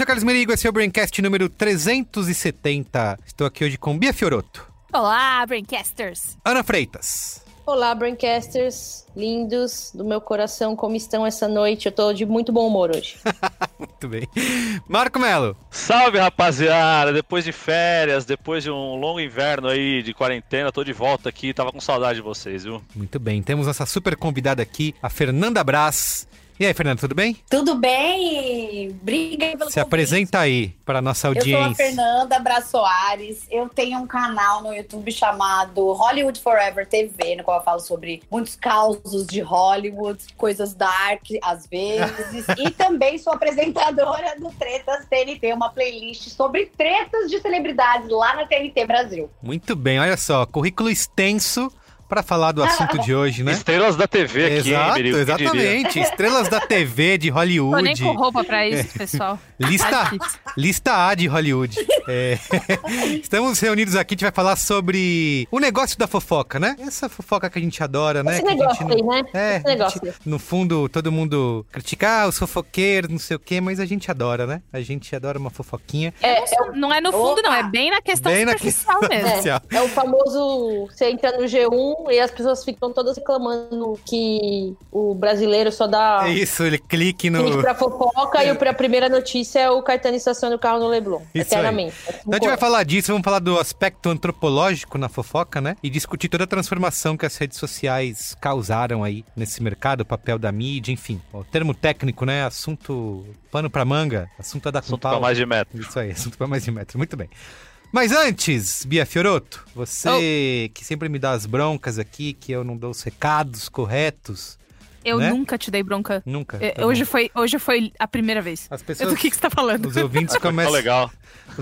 sou Carlos Merigo, esse é o Braincast número 370. Estou aqui hoje com Bia Fioroto, Olá, Braincasters! Ana Freitas, Olá, Braincasters, lindos do meu coração, como estão essa noite? Eu tô de muito bom humor hoje. muito bem, Marco Melo, Salve rapaziada, depois de férias, depois de um longo inverno aí de quarentena, tô de volta aqui, tava com saudade de vocês, viu? muito bem. Temos nossa super convidada aqui, a Fernanda Brás. E aí, Fernanda, tudo bem? Tudo bem? Obrigada pelo Se convite. apresenta aí para nossa Eu sou a audiência. Fernanda Bra Soares. Eu tenho um canal no YouTube chamado Hollywood Forever TV, no qual eu falo sobre muitos causos de Hollywood, coisas dark às vezes. e também sou apresentadora do Tretas TNT, uma playlist sobre tretas de celebridades lá na TNT Brasil. Muito bem, olha só, currículo extenso para falar do assunto de hoje, né? Estrelas da TV aqui, hein, Exato, diria? exatamente. Estrelas da TV de Tô nem Hollywood. com roupa pra isso, pessoal. Lista, Tá lista A de Hollywood. É. Estamos reunidos aqui, a gente vai falar sobre o negócio da fofoca, né? Essa fofoca que a gente adora, né? Esse Que a gente negócio não- aí, né? É, Esse negócio. gente- no fundo, todo mundo critica ah, os fofoqueiros, não sei o quê, mas a gente adora, né? A gente adora uma fofoquinha. É, é, Não é no fundo, não, é Opa! bem na questão Bem na superficial mesmo. Oficial. é o famoso. Você entra no G1 e as pessoas ficam todas reclamando que o brasileiro só dá É isso, ele clique clique no. pra fofoca e o- a primeira notícia é o Caetano estaciona o carro no Leblon. Isso aí. eternamente. Então a gente vai falar disso, vamos falar do aspecto antropológico na fofoca, né? E discutir toda a transformação que as redes sociais causaram aí nesse mercado, o papel da mídia, enfim. O termo técnico, né? Assunto pano pra manga, assunto a dar com Assunto pra mais de metro. Isso aí, assunto pra mais de metro. Muito bem. Mas antes, Bia Fioroto, você que sempre me dá as broncas aqui, que eu não dou os recados corretos. Eu Né? nunca te dei bronca. Nunca. É, tá hoje, bom. foi, hoje foi a primeira vez. As Eu, pessoas, do que, que você tá falando? os ouvintes Tá começam, legal.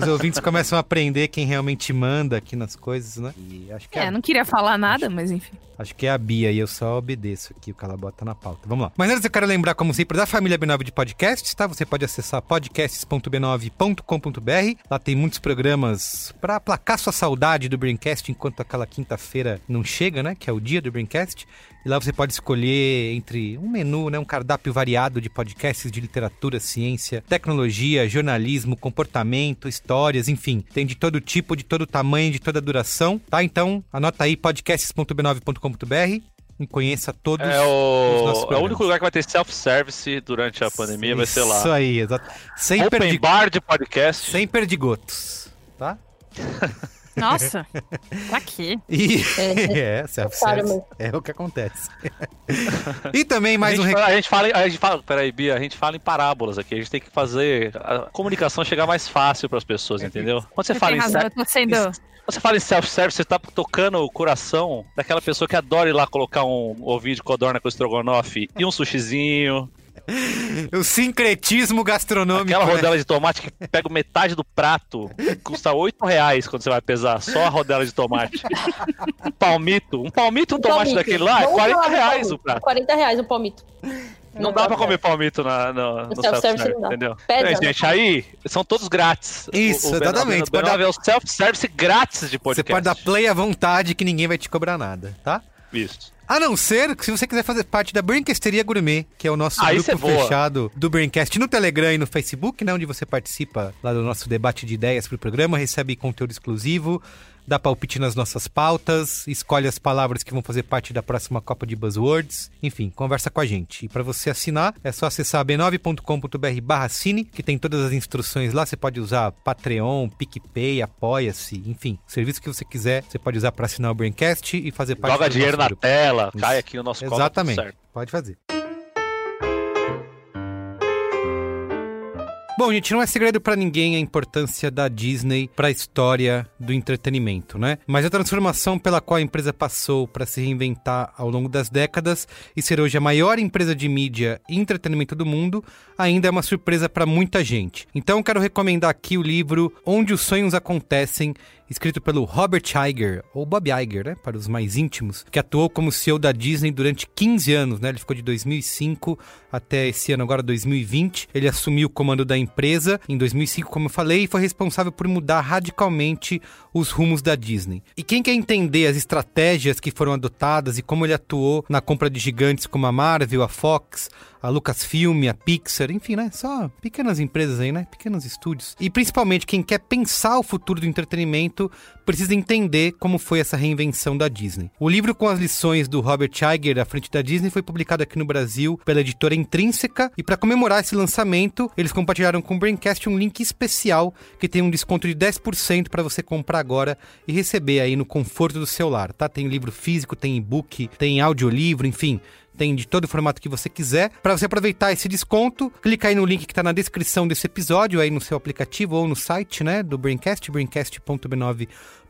Os ouvintes começam a aprender quem realmente manda aqui nas coisas, né? E acho que É, a- não queria falar nada, mas enfim. Acho que é a Bia e eu só obedeço aqui o que ela bota na pauta. Vamos lá. Mas antes eu quero lembrar, como sempre, da família B9 de podcasts, tá? Você pode acessar podcasts.b9.com.br. Lá tem muitos programas pra aplacar sua saudade do Braincast enquanto aquela quinta-feira não chega, né? Que é o dia do Braincast. E lá você pode escolher entre um menu, né? Um cardápio variado de podcasts de literatura, ciência, tecnologia, jornalismo, comportamento, histórias, enfim. Tem de todo tipo, de todo tamanho, de toda duração, tá? Então, anota aí podcasts.b9.com.br e conheça todos É os nossos o, é o único lugar que vai ter self-service durante a pandemia, vai ser lá. Isso aí, exato. Sem, Open perdi... bar de podcast. Sem perdigotos, tá? Nossa, pra quê? E É, é, self-service. mesmo. É o que acontece. e também mais a, um fala- a gente fala, a gente fala, peraí, Bia, a gente fala em parábolas aqui. A gente tem que fazer a comunicação chegar mais fácil pras pessoas, entendeu? Quando você Você fala em razão, self- eu tô sendo. Quando você fala em self-service, você tá tocando o coração daquela pessoa que adora ir lá colocar um ovinho de codorna com estrogonofe e um sushizinho, O sincretismo gastronômico. aquela né? rodela de tomate que pega metade do prato, custa 8 reais quando você vai pesar, só a rodela de tomate. Um palmito, um palmito, um tomate palmito. daquele lá, é Vamos 40 falar do reais palmito. o prato. 40 reais o palmito. Não dá pra comer palmito na, no, no self-service não dá. entendeu? Pesa, É, né? gente, aí são todos grátis. Isso, B9 exatamente. O B9 é o self-service grátis de Você podcast. pode dar play à vontade que ninguém vai te cobrar nada, tá? Isso. A não ser que se você quiser fazer parte da Brincasteria Gourmet, que é o nosso Ah, grupo é fechado do Braincast no Telegram e no Facebook, né, onde você participa lá do nosso debate de ideias pro programa, recebe conteúdo exclusivo, dá palpite nas nossas pautas, escolhe as palavras que vão fazer parte da próxima Copa de Buzzwords, enfim, conversa com a gente. E para você assinar, é só acessar b9.com.br barra cine, que tem todas as instruções lá, você pode usar Patreon, PicPay, Apoia-se, enfim, o serviço que você quiser, você pode usar para assinar o Braincast e fazer parte Joga do dinheiro na grupo. tela, Isso. cai aqui no nosso Exatamente. certo. Pode fazer. Bom, gente, não é segredo pra ninguém a importância da Disney pra história do entretenimento, né? Mas a transformação pela qual a empresa passou para se reinventar ao longo das décadas e ser hoje a maior empresa de mídia e entretenimento do mundo ainda é uma surpresa pra muita gente. Então, quero recomendar aqui o livro Onde os Sonhos Acontecem, escrito pelo Robert Iger, ou Bob Iger, né, para os mais íntimos, que atuou como CEO da Disney durante 15 anos, né? Ele ficou de 2005 até esse ano agora 2020. Ele assumiu o comando da empresa em 2005, como eu falei, e foi responsável por mudar radicalmente os rumos da Disney. E quem quer entender as estratégias que foram adotadas e como ele atuou na compra de gigantes como a Marvel, a Fox, a Lucasfilm, a Pixar, enfim, né? Só pequenas empresas aí, né? Pequenos estúdios. E principalmente quem quer pensar o futuro do entretenimento precisa entender como foi essa reinvenção da Disney. O livro com as lições do Robert Iger à frente da Disney foi publicado aqui no Brasil pela editora Intrínseca e para comemorar esse lançamento, eles compartilharam com o Braincast um link especial que tem um desconto de 10% para você comprar agora e receber aí no conforto do seu lar, tá? Tem livro físico, tem e-book, tem audiolivro, enfim, tem de todo o formato que você quiser. Para você aproveitar esse desconto, clica aí no link que está na descrição desse episódio, aí no seu aplicativo ou no site, né, do Braincast,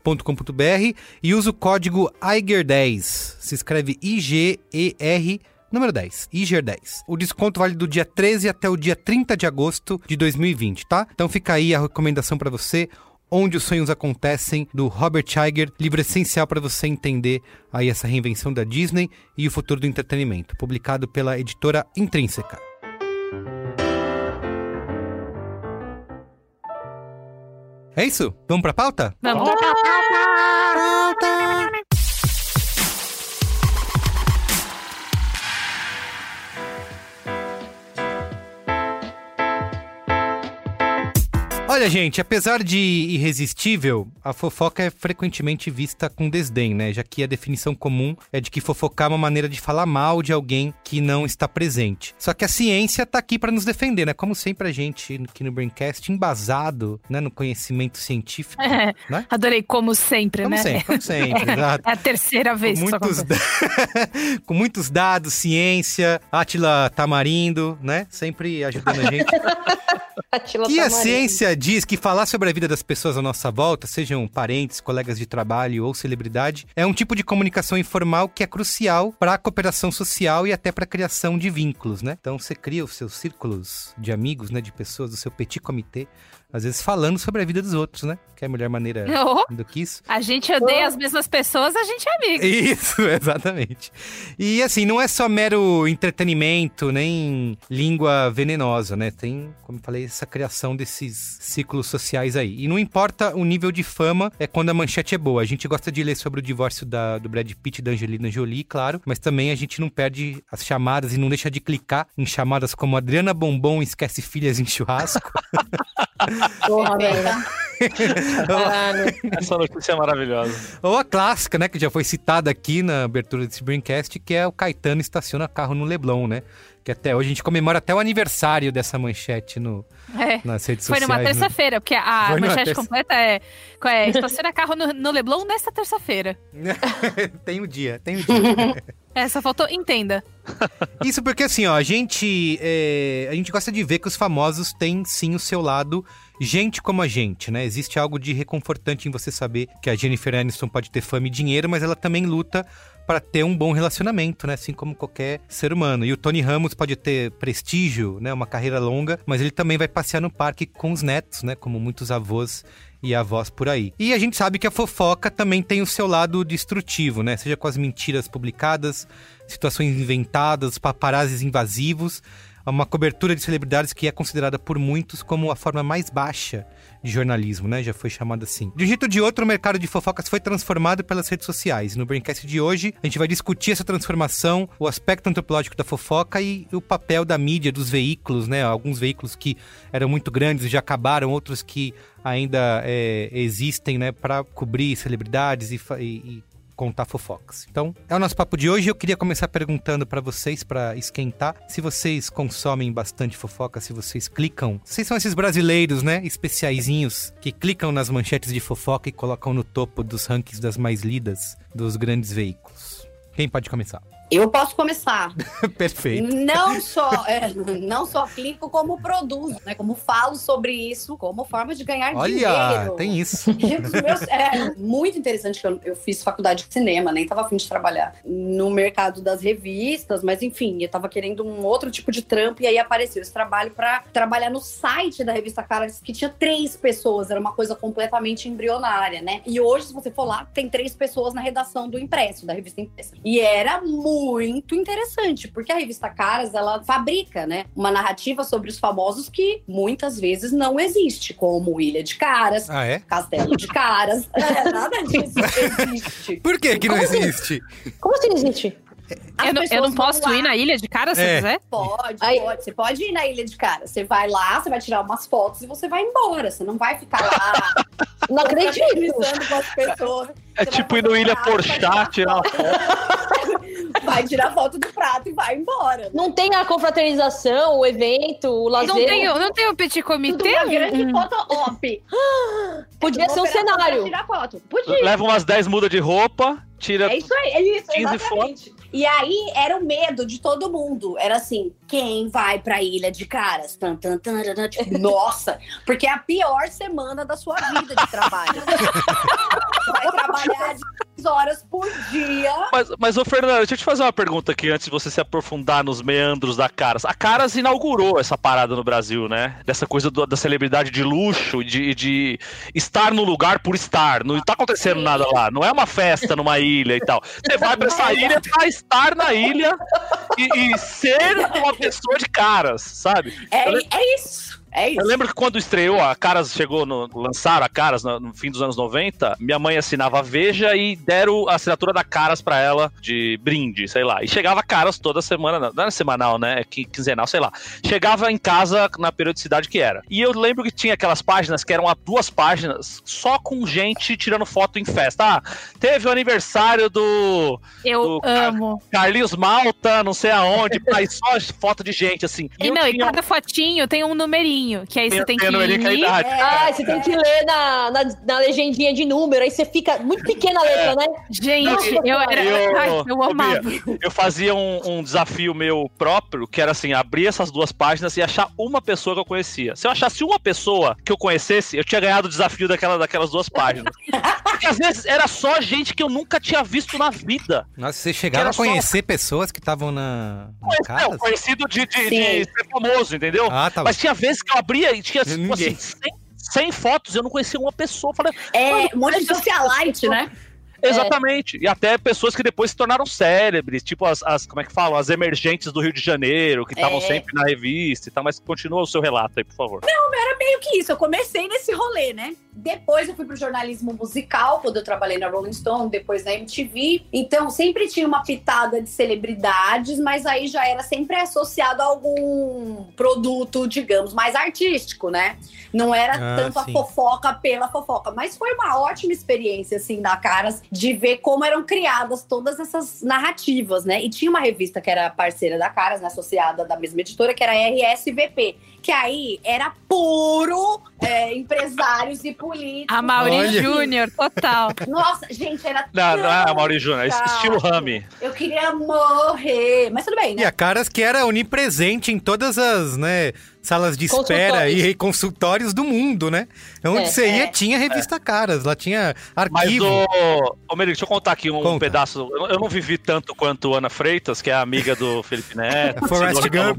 braincast.b9.com.br e usa o código IGER10. Se escreve I-G-E-R Número 10, IGER 10. O desconto vale do dia 13 até o dia 30 de agosto de 2020, tá? Então fica aí a recomendação para você. Onde os Sonhos Acontecem, do Robert Iger, livro essencial para você entender aí essa reinvenção da Disney e o futuro do entretenimento, publicado pela editora Intrínseca. É isso? Vamos pra pauta? Vamos. Olha, gente, apesar de irresistível, a fofoca é frequentemente vista com desdém, né? Já que a definição comum é de que fofocar é uma maneira de falar mal de alguém que não está presente. Só que a ciência tá aqui para nos defender, né? Como sempre a gente aqui no Braincast embasado, né, no conhecimento científico, É, né? adorei, como sempre, Como né? sempre, como sempre, exato. É a terceira vez Com muitos, da- com muitos dados, ciência, Atila Tamarindo, né? Sempre ajudando a gente. Atila Que a Tamarindo. ciência diz que falar sobre a vida das pessoas à nossa volta, sejam parentes, colegas de trabalho ou celebridade, é um tipo de comunicação informal que é crucial para a cooperação social e até para a criação de vínculos, né? Então você cria os seus círculos de amigos, né, de pessoas do seu petit comitê, às vezes falando sobre a vida dos outros, né? Que é a melhor maneira Oh, do que isso. a gente odeia as mesmas pessoas, a gente é amigo. Isso, exatamente. E assim, não é só mero entretenimento, nem língua venenosa, né? Tem, como eu falei, essa criação desses ciclos sociais aí. E não importa o nível de fama, é quando a manchete é boa. A gente gosta de ler sobre o divórcio da, do Brad Pitt e da Angelina Jolie, claro, mas também a gente não perde as chamadas e não deixa de clicar em chamadas como Adriana Bombom esquece filhas em churrasco. Porra, velho. Essa notícia é maravilhosa. Ou a clássica, né, que já foi citada aqui na abertura desse Braincast, que é o Caetano estaciona carro no Leblon, né? Que até hoje a gente comemora até o aniversário dessa manchete no, É. nas redes Foi sociais. numa né? terça-feira, porque a Foi numa manchete terça- completa é, é estaciona carro no, no Leblon nesta terça-feira. tem o dia, tem o dia. É, só faltou entenda. Isso porque assim, ó, a gente, é, a gente gosta de ver que os famosos têm sim o seu lado gente como a gente, né? Existe algo de reconfortante em você saber que a Jennifer Aniston pode ter fama e dinheiro, mas ela também luta para ter um bom relacionamento, né? Assim como qualquer ser humano. E o Tony Ramos pode ter prestígio, né? Uma carreira longa, mas ele também vai passear no parque com os netos, né? Como muitos avós e avós por aí. E a gente sabe que a fofoca também tem o seu lado destrutivo, né? Seja com as mentiras publicadas, situações inventadas, paparazzis invasivos, uma cobertura de celebridades que é considerada por muitos como a forma mais baixa de jornalismo, né? Já foi chamada assim. De um jeito ou de outro, o mercado de fofocas foi transformado pelas redes sociais. No Braincast de hoje, a gente vai discutir essa transformação, o aspecto antropológico da fofoca e o papel da mídia, dos veículos, né? Alguns veículos que eram muito grandes e já acabaram, outros que ainda é, existem, né? Para cobrir celebridades e, e- e contar fofocas. Então, é o nosso papo de hoje. Eu queria começar perguntando pra vocês, pra esquentar, se vocês consomem bastante fofoca, se vocês clicam. Vocês são esses brasileiros, né? Especiaizinhos que clicam nas manchetes de fofoca e colocam no topo dos rankings das mais lidas dos grandes veículos. Quem pode começar? Eu posso começar. Perfeito. Não só, é, não só clico, como produzo, né? Como falo sobre isso, como forma de ganhar Olha, dinheiro. tem isso. Meus- é muito interessante que eu, eu fiz faculdade de cinema, nem tava afim de trabalhar no mercado das revistas, mas enfim, eu tava querendo um outro tipo de trampo e aí apareceu esse trabalho pra trabalhar no site da revista Caras, que tinha três pessoas, era uma coisa completamente embrionária, né? E hoje, se você for lá, tem três pessoas na redação do impresso, da revista impressa. E era muito interessante, porque a revista Caras, ela fabrica, né, uma narrativa sobre os famosos que muitas vezes não existe, como Ilha de Caras, Ah, é? Castelo de Caras. É, nada disso existe. Por que que não Como assim? existe? Como assim existe? Eu não, eu não posso ir na ilha de cara se É. quiser? Pode, Aí- pode. Você pode ir na Ilha de Cara. Você vai lá, você vai tirar umas fotos e você vai embora. Você não vai ficar lá Não acredito. com as pessoas. É Você tipo ir no Ilha Porchat, tirar uma foto. Vai tirar foto do prato e vai embora. Não tem a confraternização, o evento, o lazer. Não tem, não tem o petit Tudo comitê? uma grande Hum. foto op. Podia ser um cenário. Tirar foto. Podia. Leva umas 10 mudas de roupa, tira. É isso aí, é isso, 15 exatamente. E aí era o medo de todo mundo. Era assim, quem vai pra Ilha de Caras? Tan, tan, tan, tan, tan. Tipo, nossa, porque é a pior semana da sua vida de trabalho. Você vai trabalhar 10 horas por dia. Mas, mas ô Fernando, deixa eu te fazer uma pergunta aqui antes de você se aprofundar nos meandros da Caras. A Caras inaugurou essa parada no Brasil, né? Dessa coisa do- da celebridade de luxo, de, de estar no lugar por estar. Não tá acontecendo nada lá. Não é uma festa numa ilha e tal. Você vai pra essa ilha pra estar na ilha e, e ser uma pessoa de Caras, sabe? É, Eu lem- é isso. Eu lembro que quando estreou, a Caras chegou, no, lançaram a Caras no, no fim dos anos 90, minha mãe assinava a Veja e deram a assinatura da Caras pra ela de brinde, sei lá. E chegava Caras toda semana, não era semanal, né? É qui- quinzenal, sei lá. Chegava em casa na periodicidade que era. E eu lembro que tinha aquelas páginas que eram a duas páginas só com gente tirando foto em festa. Ah, teve o aniversário do Eu do- amo. Carlinhos Malta, não sei aonde, aí só foto de gente, assim. E eu não, e tinha- cada fotinho tem um numerinho, que aí você tem tem que é idade. Ah, você tem que ler na, na, na legendinha de número, aí você fica muito pequena a letra, né? Gente, Nossa, eu era. eu- Ai, eu amava. Eu fazia um, um desafio meu próprio, que era assim, abrir essas duas páginas e achar uma pessoa que eu conhecia. Se eu achasse uma pessoa que eu conhecesse, eu tinha ganhado o desafio daquela, daquelas duas páginas. Porque às vezes era só gente que eu nunca tinha visto na vida. Nossa, vocês chegaram a conhecer pessoas que estavam na, na casa? Conhecido de, de, de ser famoso, entendeu? Ah, tá bom. Mas tinha vezes que eu abria e tinha, tipo Ninguém. assim, 100, 100 fotos, eu não conhecia uma pessoa. Falei, É um monte de socialite, né? Exatamente. E até pessoas que depois se tornaram célebres, tipo as, as- como é que falam? As emergentes do Rio de Janeiro, que estavam É. sempre na revista e tal, mas continua o seu relato aí, por favor. meio que isso. Eu comecei nesse rolê, né? Depois eu fui pro jornalismo musical, quando eu trabalhei na Rolling Stone, depois na MTV. Então sempre tinha uma pitada de celebridades, mas aí já era sempre associado a algum produto, digamos, mais artístico, né? Não era Ah, tanto a sim. fofoca pela fofoca. Mas foi uma ótima experiência, assim, na Caras, de ver como eram criadas todas essas narrativas, né? E tinha uma revista que era parceira da Caras, né? Associada da mesma editora, que era a RSVP. Que aí era puro é, empresários e políticos. A Mauri. Júnior, total. Nossa, gente, era Não, não é a Mauri Júnior, é estilo Rami. Eu queria morrer. Mas tudo bem, E né? a Caras que era onipresente em todas as, né, salas de espera e consultórios do mundo, né? Onde É, você ia, é. tinha revista Caras, lá tinha Mas arquivo. o. Ô, Merigo, deixa eu contar aqui um Conta. pedaço. Eu eu não vivi tanto quanto Ana Freitas, que é amiga do Felipe Neto. Forrest Gump.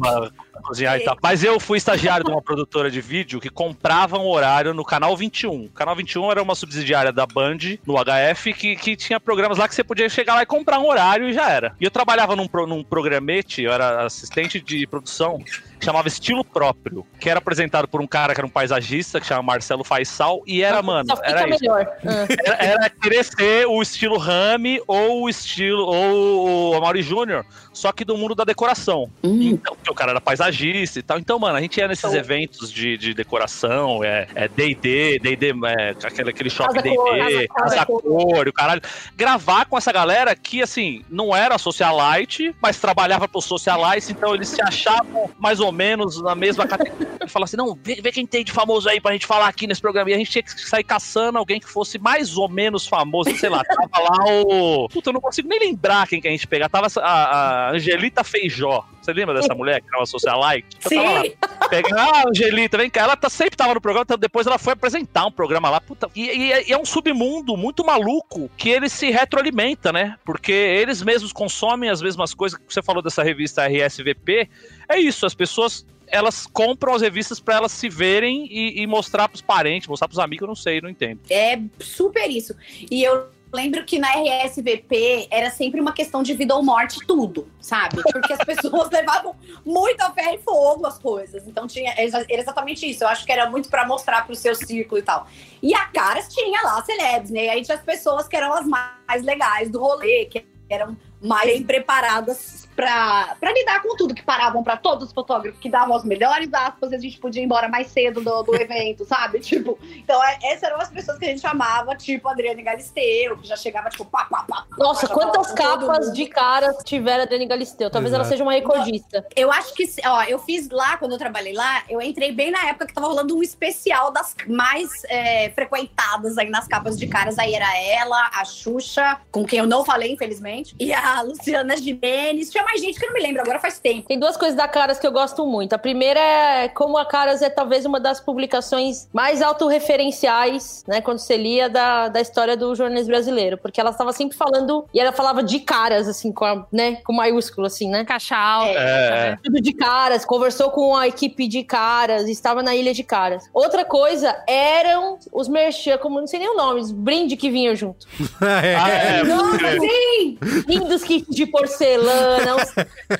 Cozinhar e tal. Mas eu fui estagiário de uma produtora de vídeo que comprava um horário no Canal 21. O Canal 21 era uma subsidiária da Band, no HF, que, que tinha programas lá que você podia chegar lá e comprar um horário e já era. E eu trabalhava num, num programete, eu era assistente de produção, que chamava Estilo Próprio, que era apresentado por um cara que era um paisagista, que chama Marcelo Faisal, e era, mano, Só fica era isso. melhor. Era, era querer ser o estilo Rami ou o estilo ou o Amaury Júnior, só que do mundo da decoração. Hum. Então, porque o cara era paisagista e tal. Então, mano, a gente ia nesses Então- eventos de, de decoração, é é D&D, D&D, é, aquele, aquele shopping D&D, Casa Cor, o caralho. Gravar com essa galera que, assim, não era socialite, mas trabalhava pro socialite, então eles se achavam mais ou ou menos na mesma categoria. Ele fala assim: não, vê, vê quem tem de famoso aí pra gente falar aqui nesse programa. E a gente tinha que sair caçando alguém que fosse mais ou menos famoso, sei lá. Tava lá o. Puta, eu não consigo nem lembrar quem que a gente pegar. Tava a, a Angelita Feijó. Você lembra dessa mulher que tava socialite? Eu tava lá. Sim. Pega, ah, Angelita, vem cá. Ela tá, sempre tava no programa, então depois ela foi apresentar um programa lá. Puta, e, e é- e é um submundo muito maluco que ele se retroalimenta, né? Porque eles mesmos consomem as mesmas coisas que você falou dessa revista RSVP. É isso, as pessoas. Elas compram as revistas pra elas se verem e, e mostrar pros parentes, mostrar pros amigos, eu não sei, não entendo. É super isso. E eu lembro que na RSVP era sempre uma questão de vida ou morte, tudo, sabe? Porque as pessoas levavam muito a ferro e fogo as coisas. Então tinha era exatamente isso. Eu acho que era muito pra mostrar pro seu círculo e tal. E a Caras tinha lá celebs, né? E aí tinha as pessoas que eram as mais legais do rolê, que eram mais preparadas pra, pra lidar com tudo, que paravam pra todos os fotógrafos, que davam as melhores aspas, e a gente podia ir embora mais cedo do, do evento, sabe? Tipo, então é- essas eram as pessoas que a gente chamava, tipo Adriane Galisteu, que já chegava, tipo, pá, pá, pá. Nossa, quantas capas de caras tiveram a Dani Galisteu? Talvez ela Exato. seja uma recordista. Eu acho que, ó, eu fiz lá, quando eu trabalhei lá, eu entrei bem na época que tava rolando um especial das mais é, frequentadas aí nas capas de caras. Aí era ela, a Xuxa, com quem eu não falei, infelizmente, e a Luciana Gimenez. Tinha mais gente que eu não me lembro, agora faz tempo. Tem duas coisas da Caras que eu gosto muito. A primeira é como a Caras é talvez uma das publicações mais autorreferenciais, né? Quando você lia da, da história do jornalismo brasileiro. Porque ela estava sempre falando, e ela falava de caras, assim, com, a, né, com maiúsculo, assim, né? Caixa alta. É, Tudo de caras, conversou com a equipe de caras, estava na ilha de caras. Outra coisa eram os merchan, como não sei nem o nome, os brinde que vinham junto. É. Ah, é, Nossa, sim! Lindos kits de porcelana,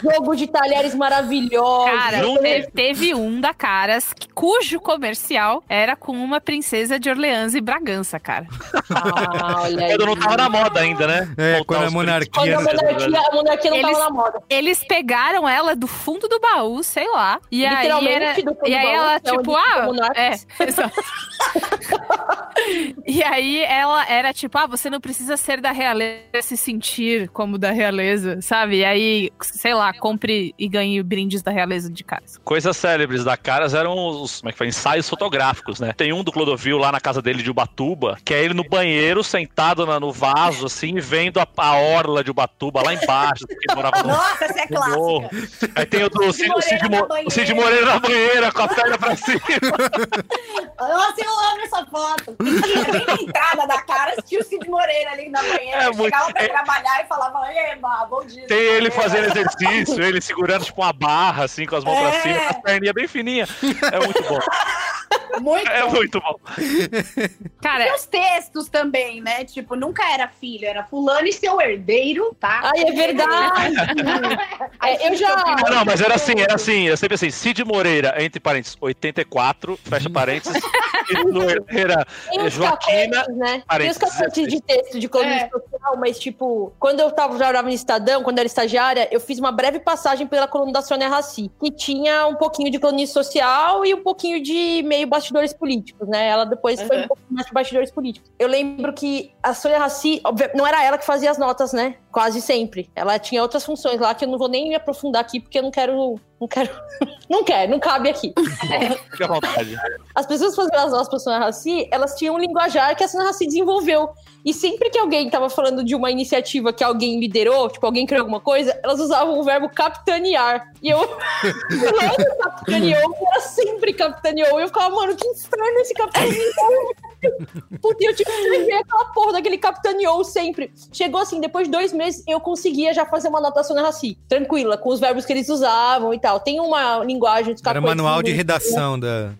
jogo de talheres maravilhosos. Cara, teve, teve um da Caras cujo comercial era com uma princesa de Orleans e Bragança, cara. Ah, olha aí. Não tava na moda ainda, né? É, Voltar quando a monarquia. Quando a monarquia, a monarquia não Eles- tava na moda. Eles pegaram ela do fundo do baú, sei lá. E aí Literalmente era, do fundo e do aí baú, ela, é tipo, ah, é. E aí ela era tipo, ah, você não precisa ser da realeza se sentir como da realeza, sabe? E aí, sei lá, compre e ganhe brindes da realeza de casa. Coisas célebres da Caras eram os como é que foi, ensaios fotográficos, né? Tem um do Clodovil lá na casa dele de Ubatuba, que é ele no banheiro, sentado na- no vaso, assim, vendo a, a orla de Ubatuba lá embaixo, que morava no, Nossa, essa é clássica. Aí tem o do Cid, o Cid, Moreira na Mo- o Cid Moreira na banheira, com a perna pra cima. Nossa, eu amo essa foto. Na entrada da cara, tinha o Cid Moreira ali na banheira. É muito- chegava pra é- trabalhar e falava, Eba, bom dia. Tem ele Moreira." Fazendo exercício, ele segurando tipo uma barra, assim, com as mãos pra É. cima, com as perninhas bem fininhas. É muito bom. Muito É bom. muito bom. Cara, E os textos também, né? Tipo, nunca era filho, era fulano e seu herdeiro, tá? Ai, é verdade. É, eu já- Ah, não, mas era assim, era assim, era sempre assim, Cid Moreira, entre parênteses, 84, fecha parênteses, Cid Moreira, os Joaquina, capetes, né? Tem os parênteses, capetes de texto de coluna É. social, mas, tipo, quando eu tava, já estava no Estadão, quando eu era estagiária, eu fiz uma breve passagem pela coluna da Sônia Raci, que tinha um pouquinho de coluna social e um pouquinho de meio bastidores políticos, né? Ela depois foi Uhum. um pouco mais de bastidores políticos. Eu lembro que a Sônia Raci, não era ela que fazia as notas, né? Quase sempre. Ela tinha outras funções lá que eu não vou nem me aprofundar aqui, porque eu não quero. Não quero. não quero, não cabe aqui. fica à vontade. As pessoas fazendo as notas pra Sônia Raci, elas tinham um linguajar que a Sônia Raci desenvolveu. E sempre que alguém tava falando de uma iniciativa que alguém liderou, tipo, alguém criou alguma coisa, elas usavam o verbo capitanear. E eu, fulano capitaneou, e era sempre capitaneou. E eu ficava, mano, que inferno esse capitaneou. Puta, eu tive que escrever aquela porra daquele capitaneou sempre. Chegou assim, depois de dois meses, eu conseguia já fazer uma anotação na Raci. Tranquila, com os verbos que eles usavam e tal. Tem uma linguagem dos Era manual de redação da.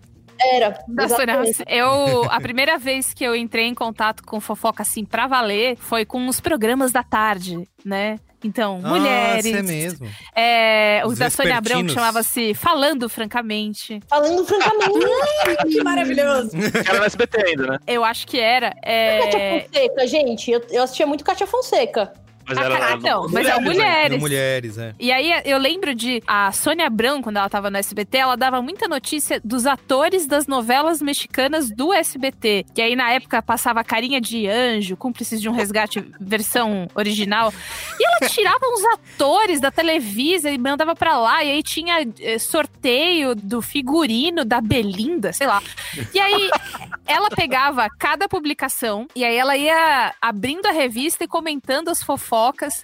Era. Da Sônia exatamente. Rassi. Eu, a primeira vez que eu entrei em contato com fofoca assim pra valer foi com os programas da tarde, né? Então, mulheres. Nossa, é mesmo. É, o Os da Sônia Abrão, que chamava-se Falando Francamente. Falando francamente, Que maravilhoso. Era no SBT ainda, né? Eu acho que era. É... Fonseca, gente, eu, eu assistia muito Kátia Fonseca. Mas Ah, era, tá, não, mas é né? mulheres. Mulheres, é. E aí eu lembro de a Sônia Abrão, quando ela tava no SBT, ela dava muita notícia dos atores das novelas mexicanas do SBT. Que aí na época passava Carinha de Anjo, Cúmplices de um Resgate versão original. E ela tirava uns atores da Televisa e mandava pra lá. E aí tinha eh, sorteio do figurino da Belinda, sei lá. E aí ela pegava cada publicação e aí ela ia abrindo a revista e comentando as fofocas.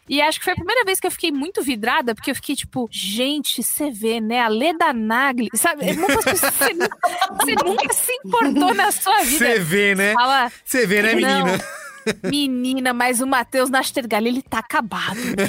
E acho que foi a primeira vez que eu fiquei muito vidrada, porque eu fiquei tipo, gente, você vê, né? A Leda Nagli, sabe? Muitas pessoas, você, nunca- você nunca se importou na sua vida. Você vê, né? Você vê, né, Não. Menina? mas o Matheus Nastergalli, ele tá acabado, né?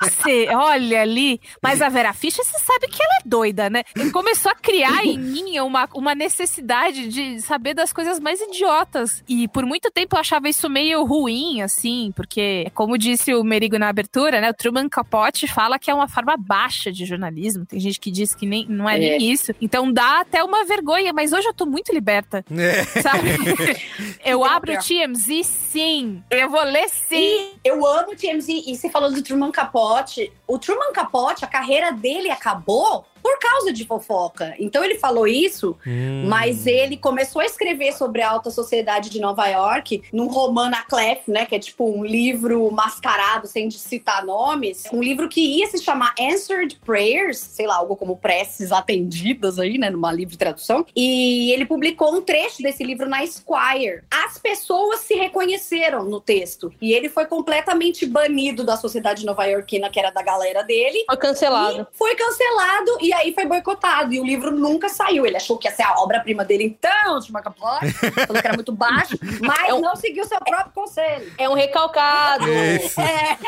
Você olha ali, mas a Vera Fischer, você sabe que ela é doida, né? Ele começou a criar em mim uma, uma necessidade de saber das coisas mais idiotas. E por muito tempo eu achava isso meio ruim, assim, porque, como disse o Merigo na abertura, né? O Truman Capote fala que é uma forma baixa de jornalismo. Tem gente que diz que nem, não é, É. nem isso. Então dá até uma vergonha, mas hoje eu tô muito liberta. É. Sabe? Eu abro o. TMZ, sim. Eu vou ler sim. E eu amo o TMZ. E você falou do Truman Capote. O Truman Capote, a carreira dele acabou por causa de fofoca. Então ele falou isso, Hum. mas ele começou a escrever sobre a alta sociedade de Nova York num romano Clef, né? Que é tipo um livro mascarado, sem citar nomes. Um livro que ia se chamar Answered Prayers, sei lá, algo como preces atendidas aí, né? Numa livre tradução. E ele publicou um trecho desse livro na Esquire. As pessoas se reconheceram no texto. E ele foi completamente banido da sociedade nova-iorquina, que era da galera dele. Foi cancelado. E foi cancelado e aí foi boicotado. E o livro nunca saiu. Ele achou que ia ser a obra-prima dele, então, de Macaplot. Falou que era muito baixo, mas É um- não seguiu seu próprio conselho. É um recalcado. Isso. É.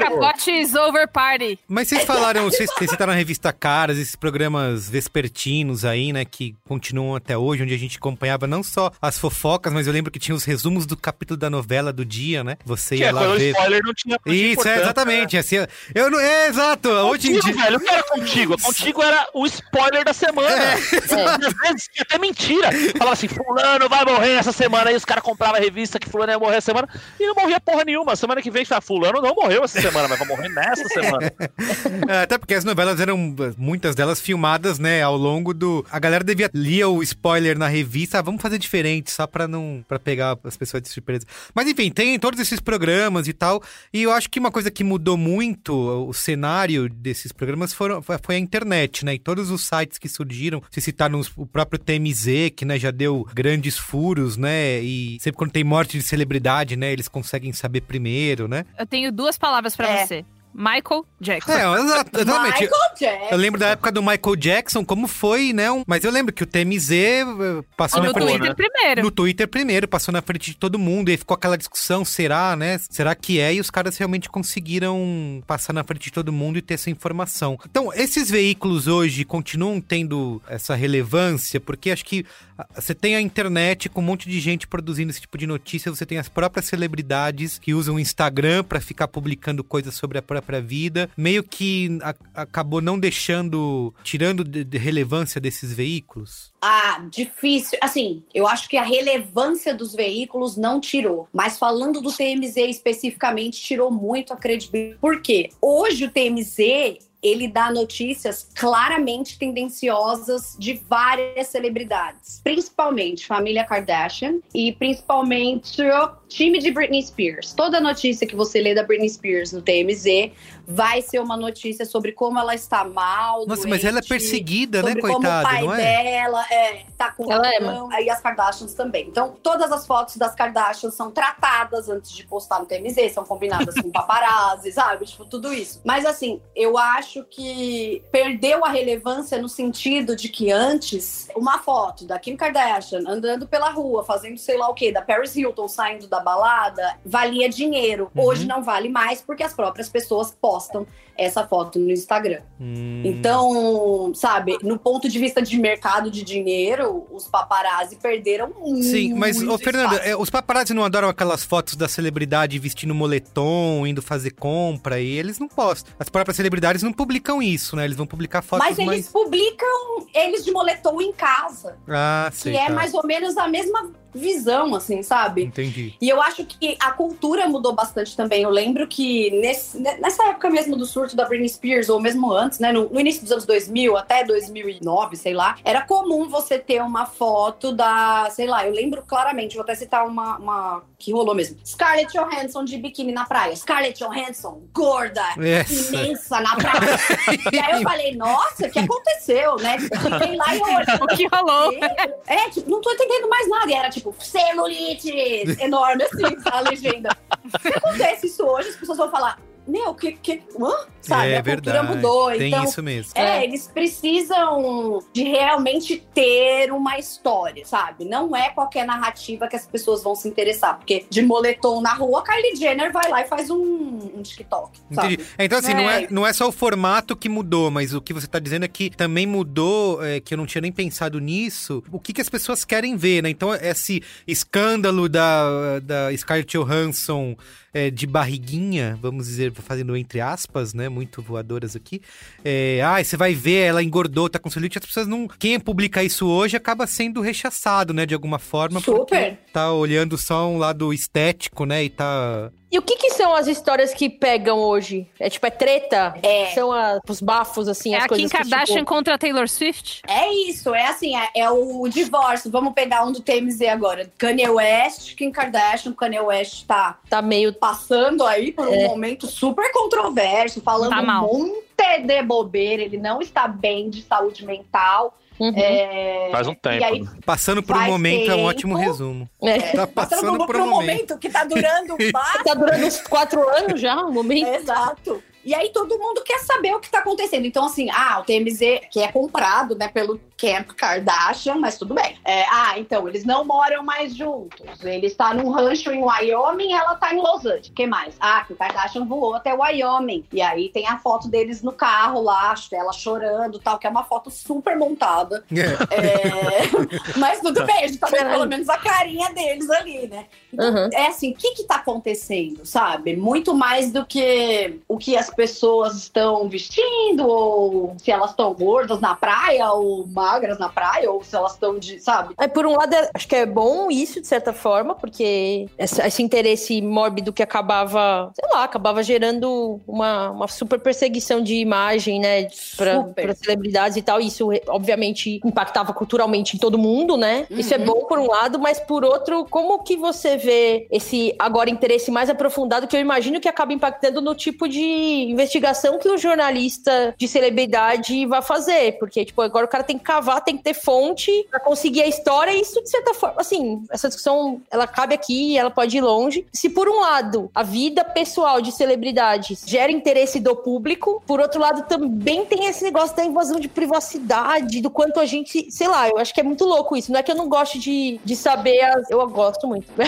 Capote is over party. Mas vocês falaram, vocês, citaram na revista Caras, esses programas vespertinos aí, né, que continuam até hoje, onde a gente acompanhava não só as fofocas, mas eu lembro que tinha os resumos do capítulo da novela do dia, né? Você Que ia é lá ver. spoiler não tinha Isso, é exatamente. Assim, eu não, é exato. Hoje em dia. velho, não era contigo. Contigo era o spoiler da semana. É, Às vezes tinha até mentira. Falava assim, fulano vai morrer essa semana. Aí os caras compravam a revista que fulano ia morrer essa semana. E não morria porra nenhuma. Semana que vem, fala, fulano não morreu essa semana, mas vai morrer nessa semana. É, Até porque as novelas eram, muitas delas filmadas, né, ao longo do... A galera devia lia o spoiler na revista, ah, vamos fazer diferente, só pra não... para pegar as pessoas de surpresa. Mas enfim, tem todos esses programas e tal, e eu acho que uma coisa que mudou muito o cenário desses programas foram, foi a internet, né, e todos os sites que surgiram, se citaram o próprio TMZ, que, né, já deu grandes furos, né, e sempre quando tem morte de celebridade, né, eles conseguem saber primeiro, né. Eu tenho duas palavras pra É. você. Michael Jackson. É, exa- exatamente. Michael Jackson. Eu lembro da época do Michael Jackson, como foi, né? Mas eu lembro que o TMZ eh, passou no na frente. Twitter né? primeiro. No Twitter primeiro, passou na frente de todo mundo, e aí ficou aquela discussão, será, né? Será que é? E os caras realmente conseguiram passar na frente de todo mundo e ter essa informação. Então, esses veículos hoje continuam tendo essa relevância, porque acho que ah, você tem a internet com um monte de gente produzindo esse tipo de notícia, você tem as próprias celebridades que usam o Instagram pra ficar publicando coisas sobre a própria vida, meio que a- acabou não deixando, tirando de, de relevância desses veículos. Ah, difícil. Assim, eu acho que a relevância dos veículos não tirou. Mas falando do TMZ especificamente, tirou muito a credibilidade. Por quê? Hoje o TMZ. Ele dá notícias claramente tendenciosas de várias celebridades, principalmente família Kardashian e principalmente o time de Britney Spears. Toda notícia que você lê da Britney Spears no TMZ vai ser uma notícia sobre como ela está mal. Nossa, mas ela é doente, perseguida, né, sobre como o coitada, pai não é? dela é, tá com Ela é, razão, aí as Kardashians também. Então, todas as fotos das Kardashians são tratadas antes de postar no TMZ, são combinadas com paparazzi, sabe? Tipo, tudo isso. Mas assim, eu acho que perdeu a relevância no sentido de que antes, uma foto da Kim Kardashian andando pela rua, fazendo sei lá o quê, da Paris Hilton saindo da balada, valia dinheiro. Uhum. Hoje não vale mais porque as próprias pessoas postam essa foto no Instagram. Hum. Então, sabe, no ponto de vista de mercado de dinheiro, os paparazzi perderam muito. Sim, mas, ô Fernanda, é, os paparazzi não adoram aquelas fotos da celebridade vestindo moletom, indo fazer compra, e eles não postam. As próprias celebridades não publicam isso, né? Eles vão publicar fotos Mas eles mais... publicam eles de moletom em casa, Ah, que sei, é tá. mais ou menos a mesma visão, assim, sabe? Entendi. E eu acho que a cultura mudou bastante também. Eu lembro que nesse- ne- nessa época mesmo do surto da Britney Spears, ou mesmo antes, né, no, no início dos anos 2000 até 2009, sei lá, era comum você ter uma foto da, sei lá, eu lembro claramente, vou até citar uma, uma que rolou mesmo. Scarlett Johansson de biquíni na praia. Scarlett Johansson, gorda, Essa. imensa na praia. e aí eu falei, nossa, o que aconteceu, né? Fiquei lá e olhei. O que rolou? É, tipo, não tô entendendo mais nada. E era tipo, celulite, enorme assim, a legenda. Se acontece isso hoje, as pessoas vão falar, meu, que, que, hã? Sabe, é a cultura verdade. mudou. Tem então, isso mesmo. é, eles precisam de realmente ter uma história, sabe? Não é qualquer narrativa que as pessoas vão se interessar. Porque de moletom na rua, a Kylie Jenner vai lá e faz um, um TikTok, sabe? Entendi. É, Então, assim, não, é, É. não é só o formato que mudou, mas o que você tá dizendo é que também mudou, é, que eu não tinha nem pensado nisso, o que, que as pessoas querem ver, né? Então, esse escândalo da, da Scarlett Johansson é, de barriguinha, vamos dizer, fazendo entre aspas, né? Muito voadoras aqui. É, ah, você vai ver, ela engordou, tá com celulite, as pessoas não... Quem publica isso hoje acaba sendo rechaçado, né? De alguma forma, Super. tá olhando só um lado estético, né? E tá... E o que que são as histórias que pegam hoje? É tipo, é treta? É. São a- os bafos, assim, É as a Kim coisas que, Kardashian tipo, contra a Taylor Swift? É isso, é assim, é, é o divórcio. Vamos pegar um do TMZ agora. Kanye West, Kim Kardashian, Kanye West tá tá meio... passando aí por um É. momento super controverso, falando Tá mal. um monte de bobeira, ele não está bem de saúde mental. Uhum. É, Faz um tempo. Aí? Passando por um momento é um tempo. ótimo resumo. É. Tá passando passando por, um momento. momento que tá durando bastante. Tá durando uns quatro anos já, um momento. Exato. E aí todo mundo quer saber o que tá acontecendo. Então, assim, ah, o TMZ, que é comprado, né, pelo Camp Kardashian, mas tudo bem. É, ah, então, eles não moram mais juntos. Ele está num rancho em Wyoming, ela tá em Los Angeles. O que mais? Ah, que o Kardashian voou até Wyoming. E aí tem a foto deles no carro lá, ela chorando e tal, que é uma foto super montada. É. É, Mas tudo bem, a gente tá vendo pelo menos a carinha deles ali, né? Então, Uhum. é assim, o que que tá acontecendo, sabe? Muito mais do que o que as pessoas estão vestindo, ou se elas estão gordas na praia, ou magras na praia, ou se elas estão de, sabe? É, por um lado, é- acho que é bom isso, de certa forma, porque essa- esse interesse mórbido que acabava, sei lá, acabava gerando uma, uma super perseguição de imagem, né, pra celebridades e tal. E isso, obviamente, impactava culturalmente em todo mundo, né? Isso é Uhum. bom por um lado, mas por outro, como que você vê esse, agora, interesse mais aprofundado, que eu imagino que acaba impactando no tipo de investigação que o jornalista de celebridade vai fazer? Porque, tipo, agora o cara tem que cavar, tem que ter fonte pra conseguir a história, e isso, de certa forma, assim, essa discussão, ela cabe aqui, ela pode ir longe. Se, por um lado, a vida pessoal de celebridades gera interesse do público, por outro lado, também tem esse negócio da invasão de privacidade, do quanto a gente, sei lá, eu acho que é muito louco isso. Não é que eu não gosto de, de saber, as- eu gosto muito.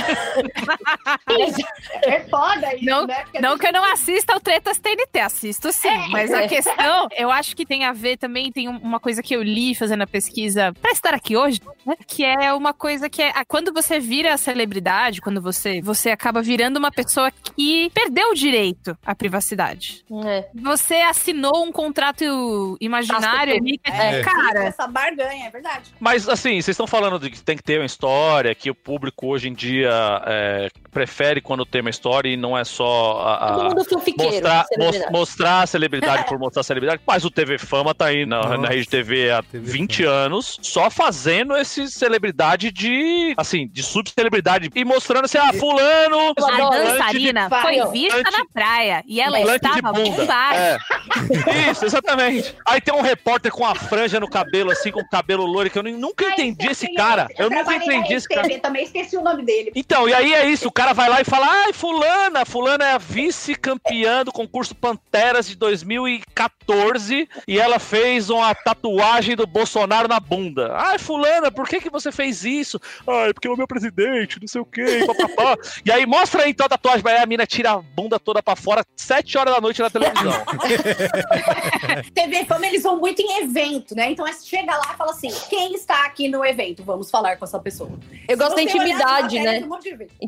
É foda isso, Não- né? Não que eu não assista ao Tretas TNT, assisto sim. mas é. a questão, eu acho que tem a ver também, tem um- uma coisa que eu li fazendo a pesquisa pra estar aqui hoje, né? Que é uma coisa que é. ah, Quando você vira celebridade, quando você, você acaba virando uma pessoa que perdeu o direito à privacidade. É. Você assinou um contrato imaginário ali que, É. cara. essa barganha, é verdade. Mas, assim, vocês estão falando de que tem que ter uma história, que o público hoje em dia é, prefere quando tem uma história e não é só a- a- fanfiqueiro. mostrar, celebridade. mos- mostrar a celebridade por mostrar a celebridade. Mas o TV Fama tá aí na, Nossa, na Rede TV há TV 20 anos, só fazendo esse celebridade de, assim, de subcelebridade. E mostrando assim, ah, fulano... A dançarina de- foi vista na praia e ela estava bunda. bombada. É. Isso, exatamente. Aí tem um repórter com a franja no cabelo, assim, com o cabelo loiro, que eu nunca entendi esse cara. Eu nunca trabalhei na entendi esse cara. RedeTV, também esqueci o nome dele. Então, e aí é isso, o cara vai lá e fala, ai, fulana, fulana é a vice-campeã do concurso Panteras de 2014 e ela fez uma tatuagem do Bolsonaro na bunda. Ai, fulana, por que que você fez isso? Ai, porque é o meu presidente, não sei o quê, papapá. e aí mostra aí então a tatuagem, aí a mina tira a bunda toda pra fora, sete horas da noite na televisão. TV Fama, eles vão muito em evento, né? Então, é- chega lá e fala assim, quem está aqui no evento, vamos falar com essa pessoa. Eu gosto da Se olhar as intimidade, né? um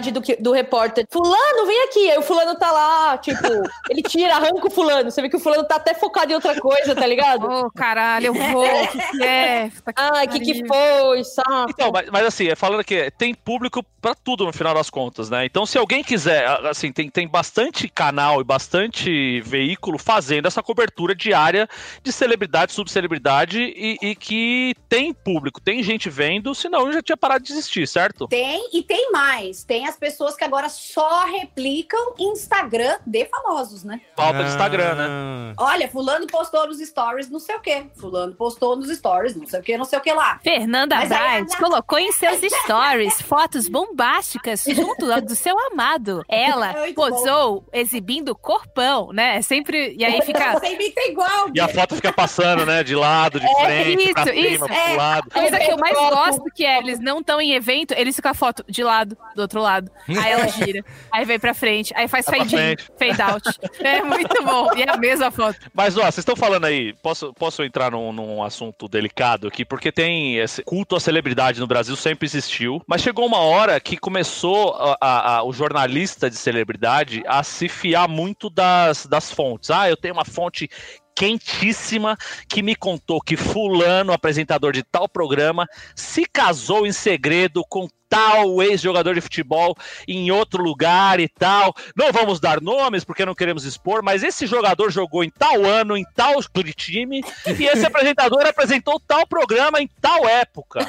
do, que- do repórter. Fulano, vem aqui. Aí o fulano tá lá, tipo, ele tira, arranca o fulano. Você vê que o fulano tá até focado em outra coisa, tá ligado? Ô, caralho, eu vou. O que, que é? Puta que Ah, que que foi, saco. Então, mas, mas assim, é falando que tem público pra tudo no final das contas, né? Então, se alguém quiser, assim, tem, tem bastante canal e bastante veículo fazendo essa cobertura diária de celebridade, subcelebridade e, e que tem público, tem gente vendo, senão já tinha parado de existir, certo? Tem e tem mais. Tem as pessoas que agora só replicam Instagram de famosos, né? Falta de Instagram, né? né? Olha, fulano postou nos stories não sei o quê. Fulano postou nos stories não sei o quê, não sei o que lá. Fernanda Mas aí, colocou em seus stories fotos bombásticas junto do seu amado. Ela É posou exibindo corpão, né? Sempre. E aí fica. Imita igual. E a foto fica passando, né? De lado, de frente, pra isso, cima, isso. pro É. lado. A coisa que eu mais Foto. gosto que é, eles não estão em evento, eles ficam a foto de lado, do outro lado. Aí ela gira, aí vem pra frente, aí faz Vai pra fade in, fade out. É muito bom. E é a mesma foto. Mas, ó, vocês estão falando aí, posso, posso entrar num, num assunto delicado aqui, porque tem esse culto à celebridade no Brasil, sempre existiu, mas chegou uma hora que começou a- a- a- o jornalista de celebridade a se fiar muito das, das fontes. Ah, eu tenho uma fonte quentíssima que me contou que fulano, apresentador de tal programa, se casou em segredo com tal ex-jogador de futebol em outro lugar e tal. Não vamos dar nomes porque não queremos expor, mas esse jogador jogou em tal ano, em tal time, e esse apresentador apresentou tal programa em tal época.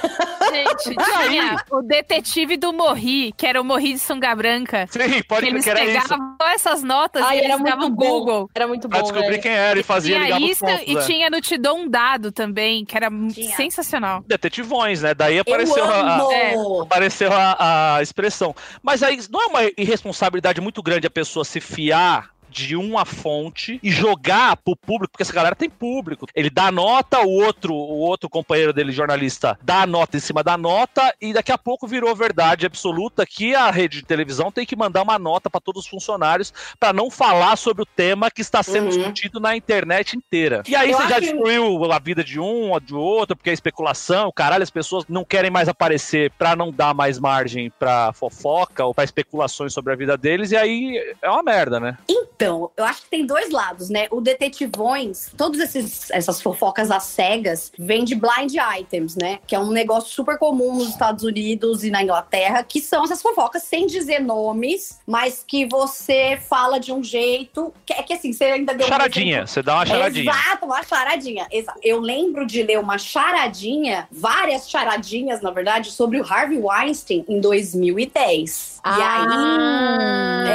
Gente, tinha o detetive do Morri, que era o Morri de Sunga Branca. Sim, pode que eles que era isso. pegavam essas notas Ai, e era eles davam muito no bom. Google. Era muito Pra bom, descobrir velho. quem era e fazia Tinha ligar os isso pontos. e é. tinha no Te Dou um Dado também, que era Tinha. sensacional. Detetivões, né? Daí apareceu eu a- a. É. apareceu a, a expressão. Mas aí não é uma irresponsabilidade muito grande a pessoa se fiar de uma fonte e jogar pro público, porque essa galera tem público. Ele dá nota, o outro, o outro companheiro dele, jornalista, dá a nota em cima da nota, e daqui a pouco virou verdade absoluta que a rede de televisão tem que mandar uma nota para todos os funcionários para não falar sobre o tema que está sendo Uhum. discutido na internet inteira. E aí Eu você já destruiu a vida de um ou de outro, porque é especulação, caralho, as pessoas não querem mais aparecer pra não dar mais margem pra fofoca ou pra especulações sobre a vida deles, e aí é uma merda, né? Então, eu acho que tem dois lados, né? O detetivões, todas esses, essas fofocas às cegas, vêm de blind items, né? Que é um negócio super comum nos Estados Unidos e na Inglaterra, que são essas fofocas sem dizer nomes, mas que você fala de um jeito. Que, é que assim, você ainda deu um Charadinha, exemplo- você dá uma charadinha. Exato, uma charadinha. Exato. Eu lembro de ler uma charadinha, várias charadinhas, na verdade, sobre o Harvey Weinstein em 2010. E Ah. aí.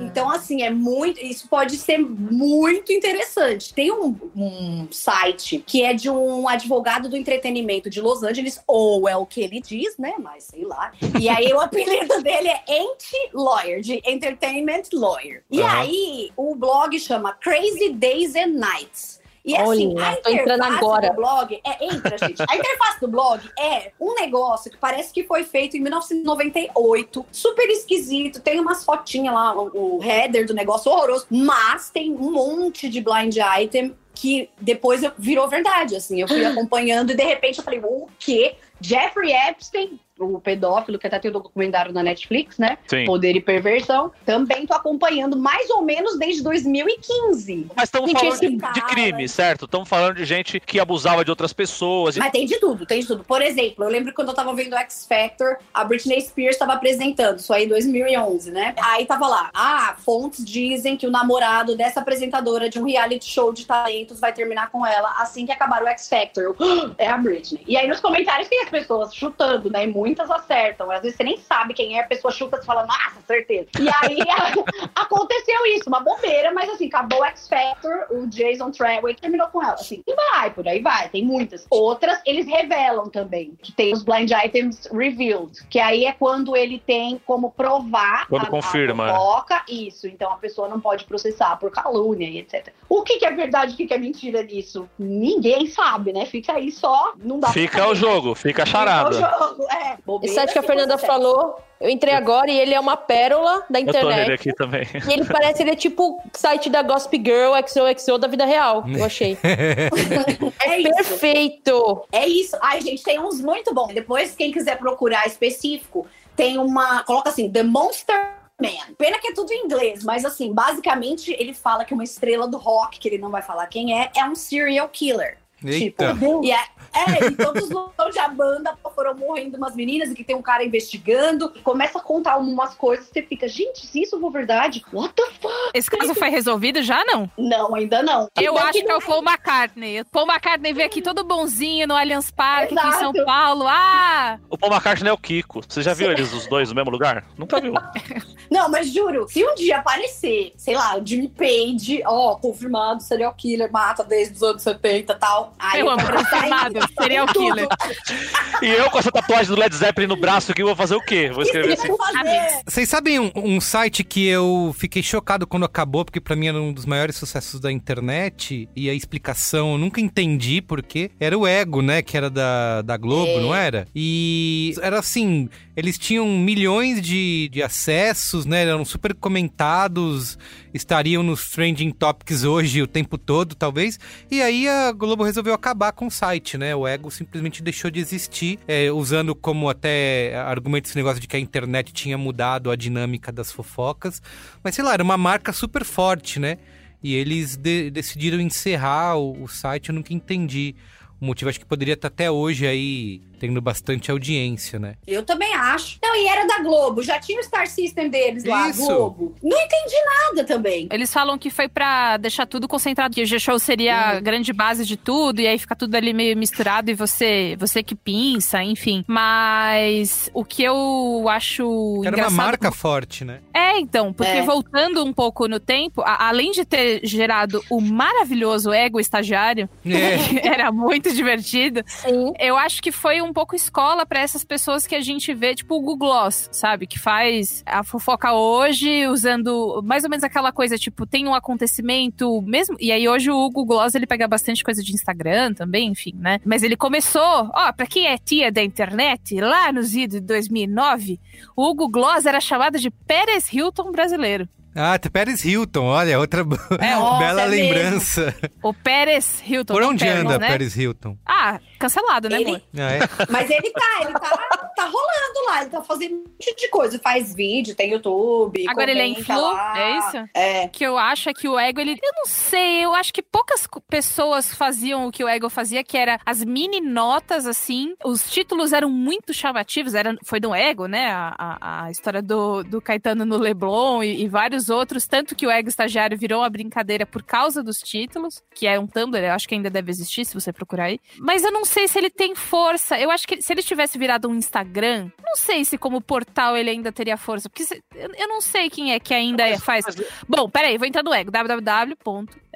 É, então, assim, é muito. Isso pode ser muito interessante. Tem um, um site que é de um advogado do entretenimento de Los Angeles, ou é o que ele diz, né? Mas sei lá. E aí o apelido dele é Anti-Lawyer, de Entertainment Lawyer. E Aham. aí o blog chama Crazy Days and Nights. E assim, Olha, a tô entrando interface agora. do blog é entra, gente. A interface do blog é um negócio que parece que foi feito em 1998, super esquisito. Tem umas fotinhas lá, o, o header do negócio horroroso, mas tem um monte de blind item que depois virou verdade, assim. Eu fui acompanhando e de repente eu falei, o quê? Jeffrey Epstein, o pedófilo que até tem o documentário na Netflix, né? Sim. Poder e Perversão. Também tô acompanhando mais ou menos desde 2015. Mas estamos falando de, de crime, certo? Estamos falando de gente que abusava de outras pessoas. Mas tem de tudo, tem de tudo. Por exemplo, eu lembro quando eu tava vendo o X Factor, a Britney Spears tava apresentando, isso aí em 2011, né? Aí tava lá, ah, fontes dizem que o namorado dessa apresentadora de um reality show de talentos vai terminar com ela assim que acabar o X Factor. Eu, "Ah, é a Britney. E aí nos comentários tem as pessoas chutando, né? E muitas acertam. Às vezes você nem sabe quem é, a pessoa chuta e fala, nossa, certeza. E aí a- aconteceu isso, uma bobeira, mas assim, acabou o X Factor, o Jason Treway terminou com ela, assim. E vai, por aí vai, tem muitas. Outras, eles revelam também, que tem os blind items revealed, que aí é quando ele tem como provar Quando a, confirma, a fofoca, isso. Então a pessoa não pode processar por calúnia e etc. O que, que é verdade, o que, que é mentira nisso? Ninguém sabe, né? Fica aí só, não dá pra Fica o jogo, fica a Fica charada. o jogo, é. É, bobeira, Esse site que a Fernanda falou, eu entrei agora e ele é uma pérola da Eu tô nele internet. aqui também. E ele parece, ele é tipo site da Gossip Girl, XOXO da vida real, eu achei. É isso. Perfeito! É isso. Ai, gente, tem uns muito bons. Depois, quem quiser procurar específico, tem uma. Coloca assim, The Monster Man. Pena que é tudo em inglês, mas assim, basicamente ele fala que uma estrela do rock, que ele não vai falar quem é, é um serial killer. Eita. Tipo, e é, é, e todos os a banda foram morrendo umas meninas e que tem um cara investigando, e começa a contar umas coisas, você fica, gente, se isso for verdade, what the fuck? Esse caso foi resolvido já, não? Não, ainda não. Eu Então, acho que é o Paul McCartney. O Paul McCartney veio aqui todo bonzinho no Allianz Parque, aqui em São. Paulo. Ah! O Paul McCartney é o Kiko. Você já viu eles os dois no mesmo lugar? Nunca viu. Não, mas juro, se um dia aparecer, sei lá, o Jimmy Page, ó, confirmado, serial killer, mata desde os anos 70 e tal. Aí Eu vai amo, confirmado, serial killer. E eu com essa tatuagem do Led Zeppelin no braço aqui, vou fazer o quê? Vou que escrever assim. Vocês sabem um, um site que eu fiquei chocado quando acabou, porque pra mim era um dos maiores sucessos da internet, e a explicação eu nunca entendi porque era o Ego, né, que era da, da Globo, É. não era? E era assim, eles tinham milhões de, de acessos, né, eram super comentados, estariam nos trending topics hoje o tempo todo, talvez, e aí a Globo resolveu acabar com o site, né, o Ego simplesmente deixou de existir, é, usando como até argumento esse negócio de que a internet tinha mudado a dinâmica das fofocas. Mas sei lá, era uma marca super forte, né? E eles de- decidiram encerrar o, o site, eu nunca entendi. O motivo acho que poderia estar até hoje aí tendo bastante audiência, né? Eu também acho. Não, e era da Globo, já tinha o Star System deles lá, Isso. Globo. Não entendi nada também. Eles falam que foi pra deixar tudo concentrado, que o G-Show seria a grande base de tudo, e aí fica tudo ali meio misturado e você, você que pinça, enfim. Mas o que eu acho Era uma marca forte, né? É, então, porque É. voltando um pouco no tempo, a- além de ter gerado o maravilhoso ego estagiário, É. que era muito divertido, Sim. eu acho que foi um pouco escola pra essas pessoas que a gente vê, tipo o Google Gloss, sabe? Que faz a fofoca hoje usando mais ou menos aquela coisa, tipo, tem um acontecimento mesmo. E aí hoje o Google Gloss ele pega bastante coisa de Instagram também, enfim, né? Mas ele começou, ó, pra quem é tia da internet, lá nos idos de 2009, o Hugo Gloss era chamado de Pérez Hilton brasileiro. Ah, tem Paris Hilton, olha, outra É, bela é mesmo. lembrança. O Pérez Hilton. Por onde Pérez, anda né? Paris Hilton? Ah, cancelado, né, Ele- amor? Ah, é? Mas ele tá, ele tá, tá rolando lá, ele tá fazendo um monte de coisa. Faz vídeo, tem YouTube. Agora ele é influ, lá. é isso? É. O que eu acho é que o Ego, ele. Eu não sei, eu acho que poucas pessoas faziam o que o Ego fazia, que era as mini notas, assim. Os títulos eram muito chamativos, era, foi do Ego, né? A, a, a história do, do Caetano no Leblon e, e vários outros. Tanto que o Ego estagiário virou uma brincadeira por causa dos títulos, que é um Tumblr, eu acho que ainda deve existir, se você procurar aí. Mas eu não sei se ele tem força. Eu acho que se ele tivesse virado um Instagram, não sei se como portal ele ainda teria força. Porque se- eu, não sei quem é que ainda faz. Bom, peraí, vou entrar no Ego.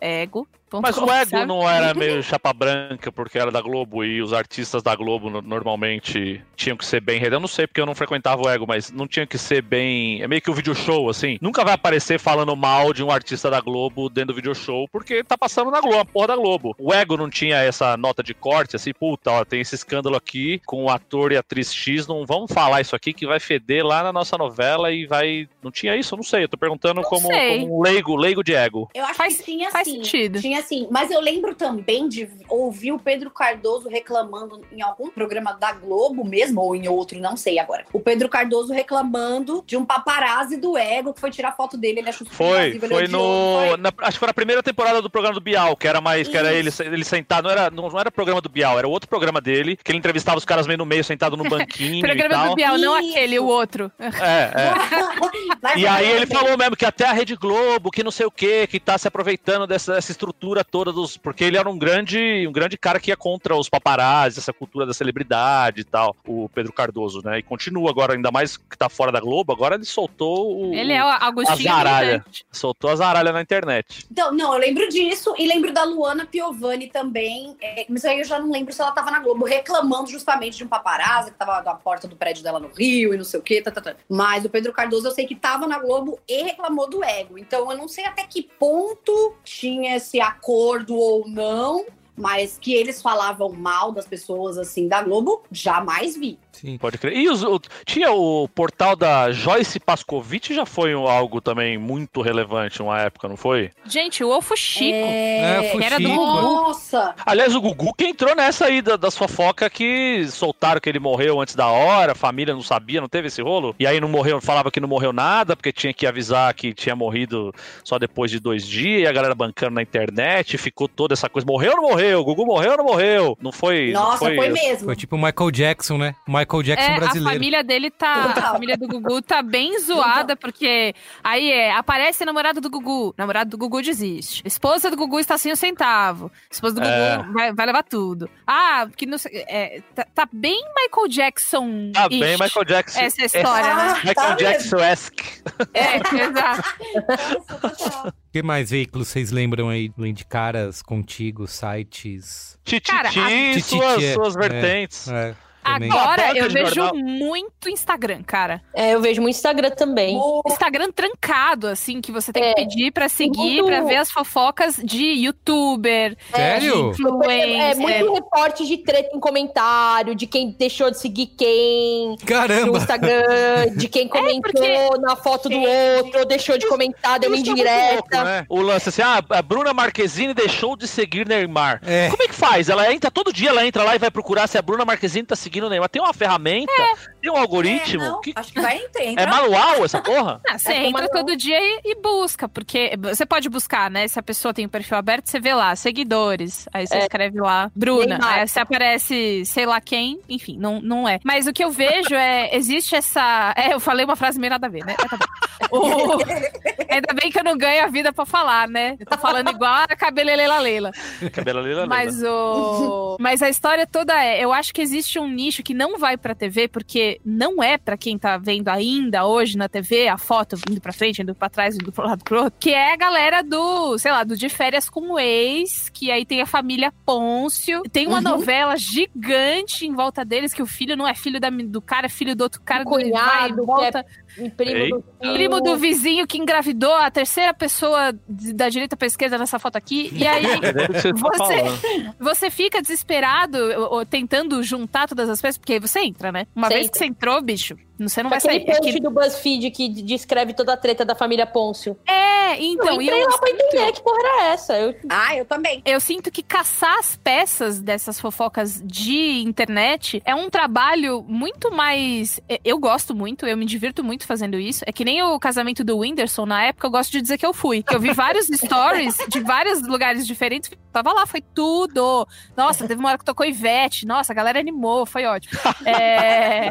www.ego.com. Mas o Ego sabe? não era meio chapa branca porque era da Globo e os artistas da Globo no- normalmente tinham que ser bem. Eu não sei porque eu não frequentava o Ego, mas não tinha que ser bem. É meio que o video show, assim. Nunca vai aparecer falando mal de um artista da Globo dentro do video show porque tá passando na Globo, a porra da Globo. O Ego não tinha essa nota de corte, assim, puta, ó, tem esse escândalo aqui com o ator e a atriz X, não vamos falar isso aqui que vai feder lá na nossa novela e vai. Não tinha isso? Eu não sei. Eu tô perguntando como, sei. como um leigo, leigo de Ego. Eu acho Faz- que tinha faz sim. Sentido. Tinha sim. Mas eu lembro também de ouvir o Pedro Cardoso reclamando em algum programa da Globo mesmo, ou em outro, não sei agora. O Pedro Cardoso reclamando de um paparazzi do Ego que foi tirar foto dele. Ele achou super Foi, foi no. não foi? na- acho que foi na primeira temporada do programa do Bial, que era mais. Que era ele, Isso. ele sentado. Não era, não, não era programa do Bial, era outro programa dele, que ele entrevistava os caras meio no meio, sentado no banquinho e Programa tal. do Bial, não Isso. aquele, o outro. É, é. E aí ele falou mesmo que até a Rede Globo, que não sei o que, que tá se aproveitando dessa, dessa estrutura toda dos. Porque ele era um grande, um grande cara que ia contra os paparazzi, essa cultura da celebridade e tal, o Pedro Cardoso, né? E continua agora, ainda mais que tá fora da Globo, agora ele soltou o. Ele é o Agostinho. Azaralha. Brilhante. Soltou as aralhas na internet. Então, não, eu lembro disso e lembro da Luana Piovani também. é, mas aí eu já não lembro se ela tava na Globo reclamando justamente de um paparazzi que tava na porta do prédio dela no Rio e não sei o quê. Tá, tá, tá. Mas o Pedro Cardoso eu sei que tava na Globo e reclamou do ego. Então eu não sei até que ponto tinha esse acordo ou não. mas que eles falavam mal das pessoas assim da Globo, jamais vi. Sim. Pode crer. E os- o- tinha o portal da Joyce Pascovitch, já foi um- algo também muito relevante uma época, não foi? Gente, o Ofo Chico. É, que era do. Nossa! Aliás, o Gugu que entrou nessa aí da- das fofocas que soltaram que ele morreu antes da hora, a família não sabia, não teve esse rolo. E aí não morreu, falava que não morreu nada, porque tinha que avisar que tinha morrido só depois de dois dias, e a galera bancando na internet, ficou toda essa coisa. Morreu ou não morreu? O Gugu morreu ou não morreu? Não foi. não Nossa, foi, mesmo. Foi tipo o Michael Jackson, né? Michael Jackson É, a brasileiro. família dele tá. A família do Gugu tá bem zoada, porque aí é, aparece namorado do Gugu, namorado do Gugu desiste. Esposa do Gugu está sem o centavo. Esposa do É. Gugu vai, vai levar tudo. Ah, que não sei. é, tá, tá bem Michael Jackson. Tá bem, Michael Jackson. Essa é a história, né? Ah, Michael tá Jackson-esque. É, exato. que mais veículos vocês lembram aí, além de caras, contigo, sites? Cara, a- Tititi e Tititi, suas, é, suas é. vertentes. É, também. Agora eu vejo jornal. muito Instagram, cara. É, eu vejo muito Instagram também. O- Instagram trancado, assim, que você tem que É. pedir pra seguir, Muito- pra ver as fofocas de youtuber, Sério? de É influencer. muito reporte de treta em comentário, de quem deixou de seguir quem no Caramba! Instagram, de quem comentou porque- na foto do outro, ou deixou de comentar, deu é muito louco, indireta. né? O lance assim, ah, a Bruna Marquezine deixou de seguir Neymar. É. Como é que faz? Ela entra, todo dia ela entra lá e vai procurar se a Bruna Marquezine tá seguindo o Neymar. Tem uma ferramenta, tem um algoritmo. É, não, que- Acho que vai entrar. É manual essa porra? Ah, você É entra todo dia e, e busca, porque você pode buscar, né? Se a pessoa tem o perfil aberto, você vê lá, seguidores. Aí você É. escreve lá, Bruna. Aí você aparece, sei lá quem, enfim, não, não é. Mas o que eu vejo é, existe essa. É, eu falei uma frase meio nada a ver, né? Tá bom. O- Ainda bem que eu não ganho a vida pra falar, né? Eu tô falando igual a cabelelela Leila. Cabelo ali, Mas o. Mas a história toda é. Eu acho que existe um nicho que não vai pra TV, porque não é pra quem tá vendo ainda hoje na TV a foto indo pra frente, indo pra trás, indo pro lado pro outro. Que é a galera do, sei lá, do de férias com o ex, que aí tem a família Pôncio. Tem uma Uhum. novela gigante em volta deles, que o filho não é filho da- do cara, é filho do outro cara. O cunhado, vai é volta. Primo Ei. do filho. Primo do vizinho que engravidou a terceira pessoa de- da direita pra esquerda nessa foto aqui. E aí. Você, tá Você- fica desesperado ou, ou tentando juntar todas as peças, porque aí você entra, né? Uma Você vez entra. que você entrou, bicho, você não vai Aquele sair. É, post que- do BuzzFeed que descreve toda a treta da família Pôncio. é então, eu entrei eu, lá pra entender que porra era essa. Eu, Ah, eu também. eu sinto que caçar as peças dessas fofocas de internet é um trabalho muito mais. é, Eu gosto muito, eu me divirto muito fazendo isso. É que nem o casamento do Whindersson, na época, eu gosto de dizer que eu fui. Que eu vi vários stories de vários lugares diferentes. Tava lá, foi tudo. Nossa, teve uma hora que tocou Ivete. Nossa, a galera animou, foi ótimo. É,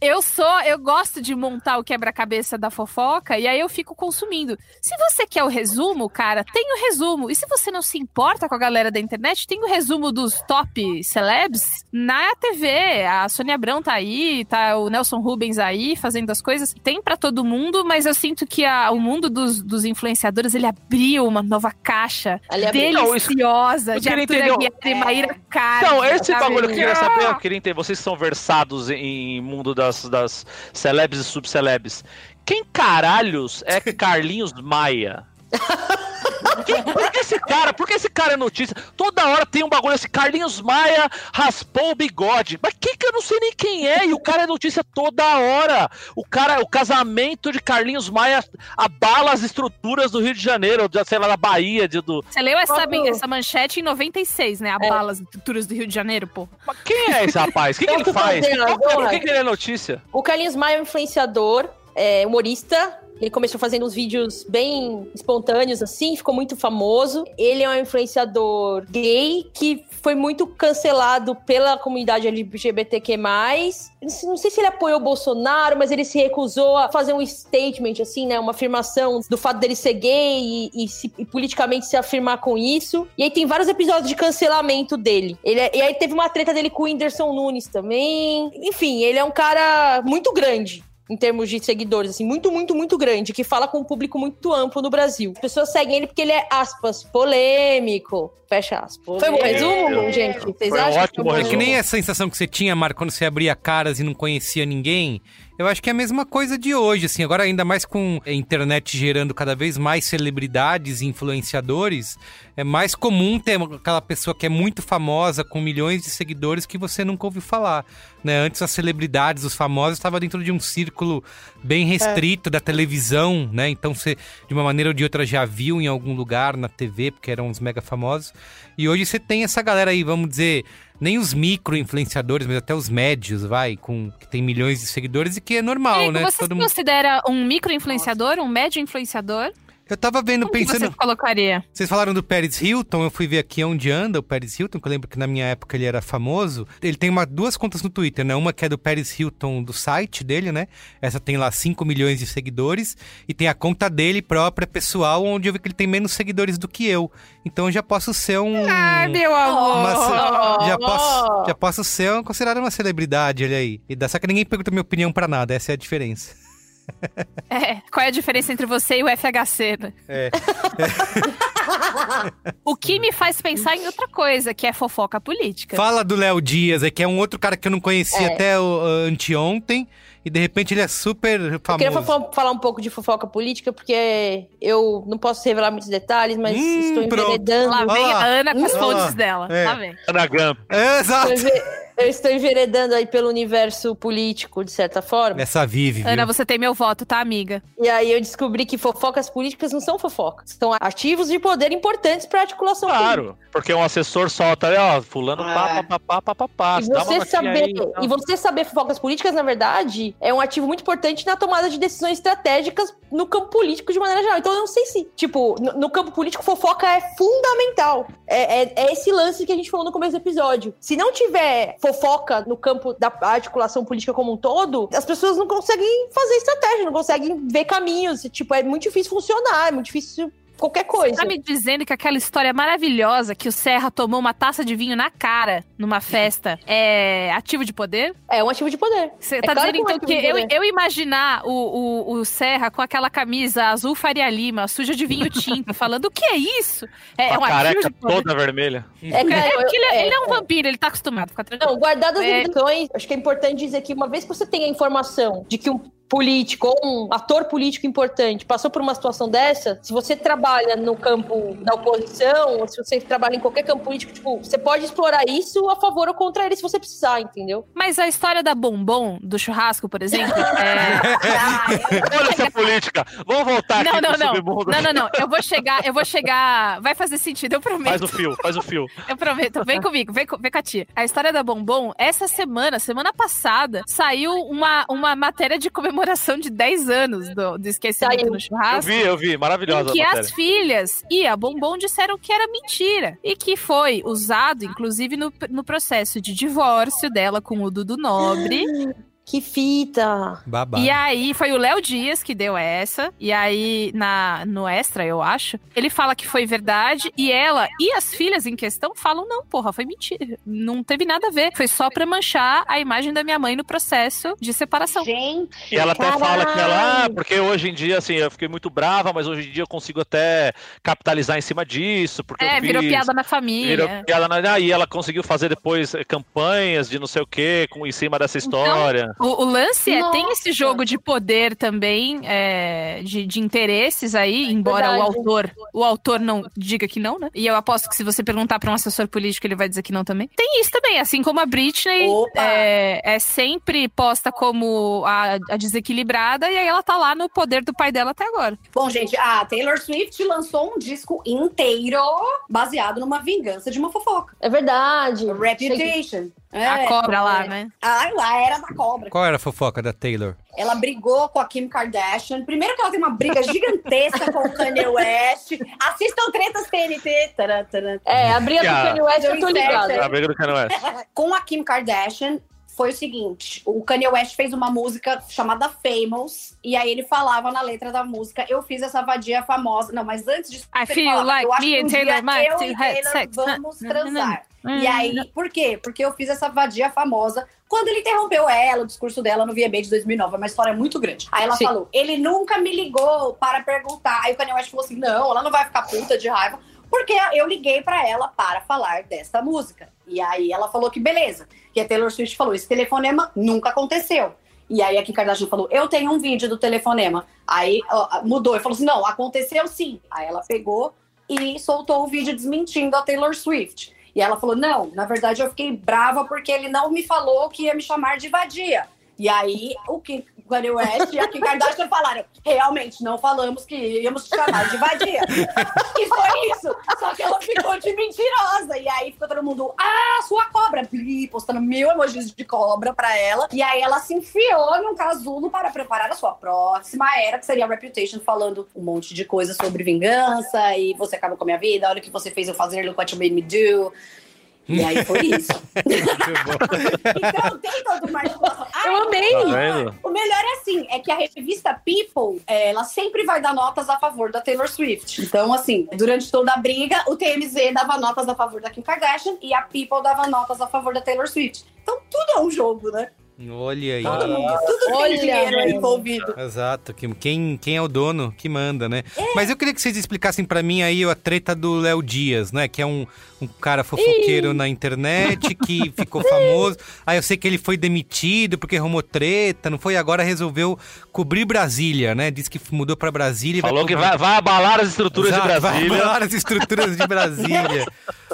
Eu sou, eu gosto de montar o quebra-cabeça da fofoca e aí eu fico consumindo. Se você quer o resumo, cara, tem o resumo. E se você não se importa com a galera da internet, tem o resumo dos top celebs na TV. A Sônia Abrão tá aí, tá o Nelson Rubens aí fazendo as coisas. Tem pra todo mundo, mas eu sinto que a- o mundo dos, dos influenciadores, ele abriu uma nova caixa. Não, isso- deliciosa de Arthur Aguiar e Maíra Card. Então, esse sabe? bagulho que eu queria saber, eu queria entender, vocês são versados em mundo das, das celebs e subcelebs. Quem caralhos é Carlinhos Maia? Por que esse cara? Por que esse cara é notícia? Toda hora tem um bagulho assim, Carlinhos Maia raspou o bigode. Mas quem que eu não sei nem quem é? E o cara é notícia toda hora. O cara, o casamento de Carlinhos Maia abala as estruturas do Rio de Janeiro, da, sei lá, da Bahia, de, do. Você leu essa, Próprio- essa manchete em 96, né? A É. balas estruturas do Rio de Janeiro, pô. Mas quem é esse rapaz? O que, que ele faz? que é-? Por que, que ele é notícia? O Carlinhos Maia é um influenciador, é, humorista. Ele começou fazendo uns vídeos bem espontâneos, assim, ficou muito famoso. Ele é um influenciador gay que foi muito cancelado pela comunidade LGBTQ+. Não sei se ele apoiou o Bolsonaro, mas ele se recusou a fazer um statement, assim, né? Uma afirmação do fato dele ser gay e, e se- e politicamente se afirmar com isso. E aí tem vários episódios de cancelamento dele. Ele é- e aí teve uma treta dele com o Whindersson Nunes também. Enfim, ele é um cara muito grande em termos de seguidores, assim, muito, muito, muito grande, que fala com um público muito amplo no Brasil. As pessoas seguem ele porque ele é, aspas, polêmico. Fecha aspas. Foi um bom resumo, gente? Vocês Foi acham? ótimo que foi um É bom que nem a sensação que você tinha, Marco, quando você abria caras e não conhecia ninguém. Eu acho que é a mesma coisa de hoje, assim. Agora, ainda mais com a internet gerando cada vez mais celebridades e influenciadores, é mais comum ter aquela pessoa que é muito famosa, com milhões de seguidores, que você nunca ouviu falar. Né? Antes, as celebridades, os famosos, estavam dentro de um círculo bem restrito da televisão, né? Então, você, de uma maneira ou de outra, já viu em algum lugar na TV, porque eram uns mega famosos. E hoje você tem essa galera aí, vamos dizer nem os micro-influenciadores, mas até os médios, vai, com que tem milhões de seguidores e que é normal, Amigo, né? Você Todo se mundo... considera um micro-influenciador, um médio influenciador? Eu tava vendo, Como que pensando. você colocaria? Vocês falaram do Paris Hilton, eu fui ver aqui onde anda o Paris Hilton, que eu lembro que na minha época ele era famoso. Ele tem uma, duas contas no Twitter, né? Uma que é do Paris Hilton do site dele, né? Essa tem lá 5 milhões de seguidores. E tem a conta dele própria, pessoal, onde eu vi que ele tem menos seguidores do que eu. Então eu já posso ser um. Ai, meu amor! uma já, posso, já posso ser um- considerado uma celebridade, olha aí. E dá, só que ninguém pergunta minha opinião pra nada, essa é a diferença. É, qual é a diferença entre você e o FHC? né? É. O que me faz pensar em outra coisa, que é fofoca política. Fala do Léo Dias, aí, que é um outro cara que eu não conhecia É. até o, anteontem. E de repente ele é super Eu queria famoso. fa- falar um pouco de fofoca política, porque eu não posso revelar muitos detalhes, mas Hum, estou pronto. enveredando. Lá vem a Ana com as fontes dela. É. Lá vem. Ana Gump. É, exato. Eu estou enveredando aí pelo universo político, de certa forma. Essa vive, viu? Ana, você tem meu voto, tá, amiga? E aí eu descobri que fofocas políticas não são fofocas. São ativos de poder importantes para a articulação política. Claro, porque um assessor solta ali, ó, fulano pá, pá, pá, pá, pá, pá, pá. E você, saber, aí, então. e você saber fofocas políticas, na verdade, é um ativo muito importante na tomada de decisões estratégicas no campo político de maneira geral. Então eu não sei se, tipo, no, no campo político, fofoca é fundamental. É, é- é esse lance que a gente falou no começo do episódio. Se não tiver fofoca no campo da articulação política como um todo, as pessoas não conseguem fazer estratégia, não conseguem ver caminhos. Tipo, é muito difícil funcionar, é muito difícil qualquer coisa. Tá me dizendo que aquela história maravilhosa que o Serra tomou uma taça de vinho na cara numa festa é ativo de poder? É um ativo de poder. Você É tá claro dizendo que é um então que eu, eu imaginar o, o, o Serra com aquela camisa azul Faria Lima, suja de vinho tinto, falando o que é isso? É, é A um ativo careca de poder. toda vermelha. É, cara, É porque ele, é- ele é um vampiro, ele tá acostumado, fica tranquilo. Não, guardadas as É. deviações, acho que é importante dizer que uma vez que você tem a informação de que um político ou um ator político importante passou por uma situação dessa, se você trabalha no campo da oposição, ou se você trabalha em qualquer campo político, tipo, você pode explorar isso a favor ou contra ele se você precisar, entendeu? Mas a história da bombom, do churrasco, por exemplo, é... Olha essa política. Vamos voltar Não, aqui não, não. Não, não, não. Eu vou chegar, eu vou chegar. Vai fazer sentido, eu prometo. Faz o fio, faz o fio. Eu prometo, vem comigo, vem, co- vem com a tia. A história da Bombom, essa semana, semana passada, saiu uma, uma matéria de comemoração de 10 anos do, do esquecimento no Eu churrasco. vi, eu vi. Maravilhosa Em que as filhas e a Bombom disseram que era mentira. E que foi usado, inclusive, no, no processo de divórcio dela com o Dudu Nobre. Que fita! Babado. E aí, foi o Léo Dias que deu essa. E aí, na, no extra, eu acho, ele fala que foi verdade. E ela e as filhas em questão falam: não, porra, foi mentira. Não teve nada a ver. Foi só pra manchar a imagem da minha mãe no processo de separação. Gente, E ela até fala que ela, ah, porque hoje em dia, assim, eu fiquei muito brava, mas hoje em dia eu consigo até capitalizar em cima disso, porque É, eu virou fiz, piada na família. Virou piada na... Aí ela conseguiu fazer depois eh, campanhas de não sei o que com em cima dessa Então, história. O, o lance é, tem esse jogo de poder também, é, de, de interesses aí, embora o Verdade. autor o autor não diga que não, né? E eu aposto que se você perguntar pra um assessor político, ele vai dizer que não também. Tem isso também, assim como a Britney é, é sempre posta como a, a desequilibrada, e aí ela tá lá no poder do pai dela até agora. Bom, gente, a Taylor Swift lançou um disco inteiro baseado numa vingança de uma fofoca. É verdade. Reputation. É, a cobra lá, é. né? Ah, lá era da cobra. Qual era a fofoca da Taylor? Ela brigou com a Kim Kardashian. Primeiro que ela tem uma briga gigantesca com o Kanye West. Assistam tretas TNT. Tará, tará. É, a briga do Ah. Kanye West eu tô ligada. A briga do Kanye West. Com a Kim Kardashian foi o seguinte: o Kanye West fez uma música chamada Famous. E aí ele falava na letra da música: Eu fiz essa vadia famosa. Não, mas antes disso. I feel falava, like eu acho me que um Taylor dia eu e Taylor sex. vamos Hum, hum, transar. hum, E aí, por quê? Porque eu fiz essa vadia famosa quando ele interrompeu ela, o discurso dela no VMA de 2009. É uma história muito grande. Aí ela Sim. falou: ele nunca me ligou para perguntar. Aí o Kanye West falou assim: não, ela não vai ficar puta de raiva. Porque eu liguei pra ela para falar dessa música. E aí ela falou que beleza. E a Taylor Swift falou: esse telefonema nunca aconteceu. E aí a Kim Kardashian falou: Eu tenho um vídeo do telefonema. Aí ó, mudou e falou assim: Não, aconteceu sim. Aí ela pegou e soltou o vídeo desmentindo a Taylor Swift. E ela falou: Não, na verdade eu fiquei brava porque ele não me falou que ia me chamar de vadia. E aí o Kim Kanye West e a Kim Kardashian falaram: realmente, não falamos que íamos te chamar de vadia. e foi isso. Só que ela ficou de mentirosa. E aí ficou todo mundo, ah, sua cobra. Bli, postando mil emojis de cobra pra ela. E aí ela se enfiou num casulo para preparar a sua próxima era, que seria a Reputation, falando um monte de coisas sobre vingança e você acabou com a minha vida, olha o que você fez eu fazer, look what you made me do. E aí foi isso. então tem todo articulação. Ah, Eu amei. Tá o melhor é assim, é que a revista People, é, ela sempre vai dar notas a favor da Taylor Swift. Então, assim, durante toda a briga, o TMZ dava notas a favor da Kim Kardashian e a People dava notas a favor da Taylor Swift. Então, tudo é um jogo, né? Olha aí. Todo mundo, tudo Olha, tem dinheiro mano. envolvido. Exato, que- quem, quem é o dono que manda, né? Mas eu queria que vocês explicassem pra mim aí a treta do Léo Dias, né? Que é um, um cara fofoqueiro na internet que ficou famoso. Aí eu sei que ele foi demitido porque arrumou treta, não foi? Agora resolveu cobrir Brasília, né? Diz que mudou pra Brasília e Falou que cobrir- vai, vai abalar as estruturas Exato, de vai Brasília. abalar as estruturas de Brasília.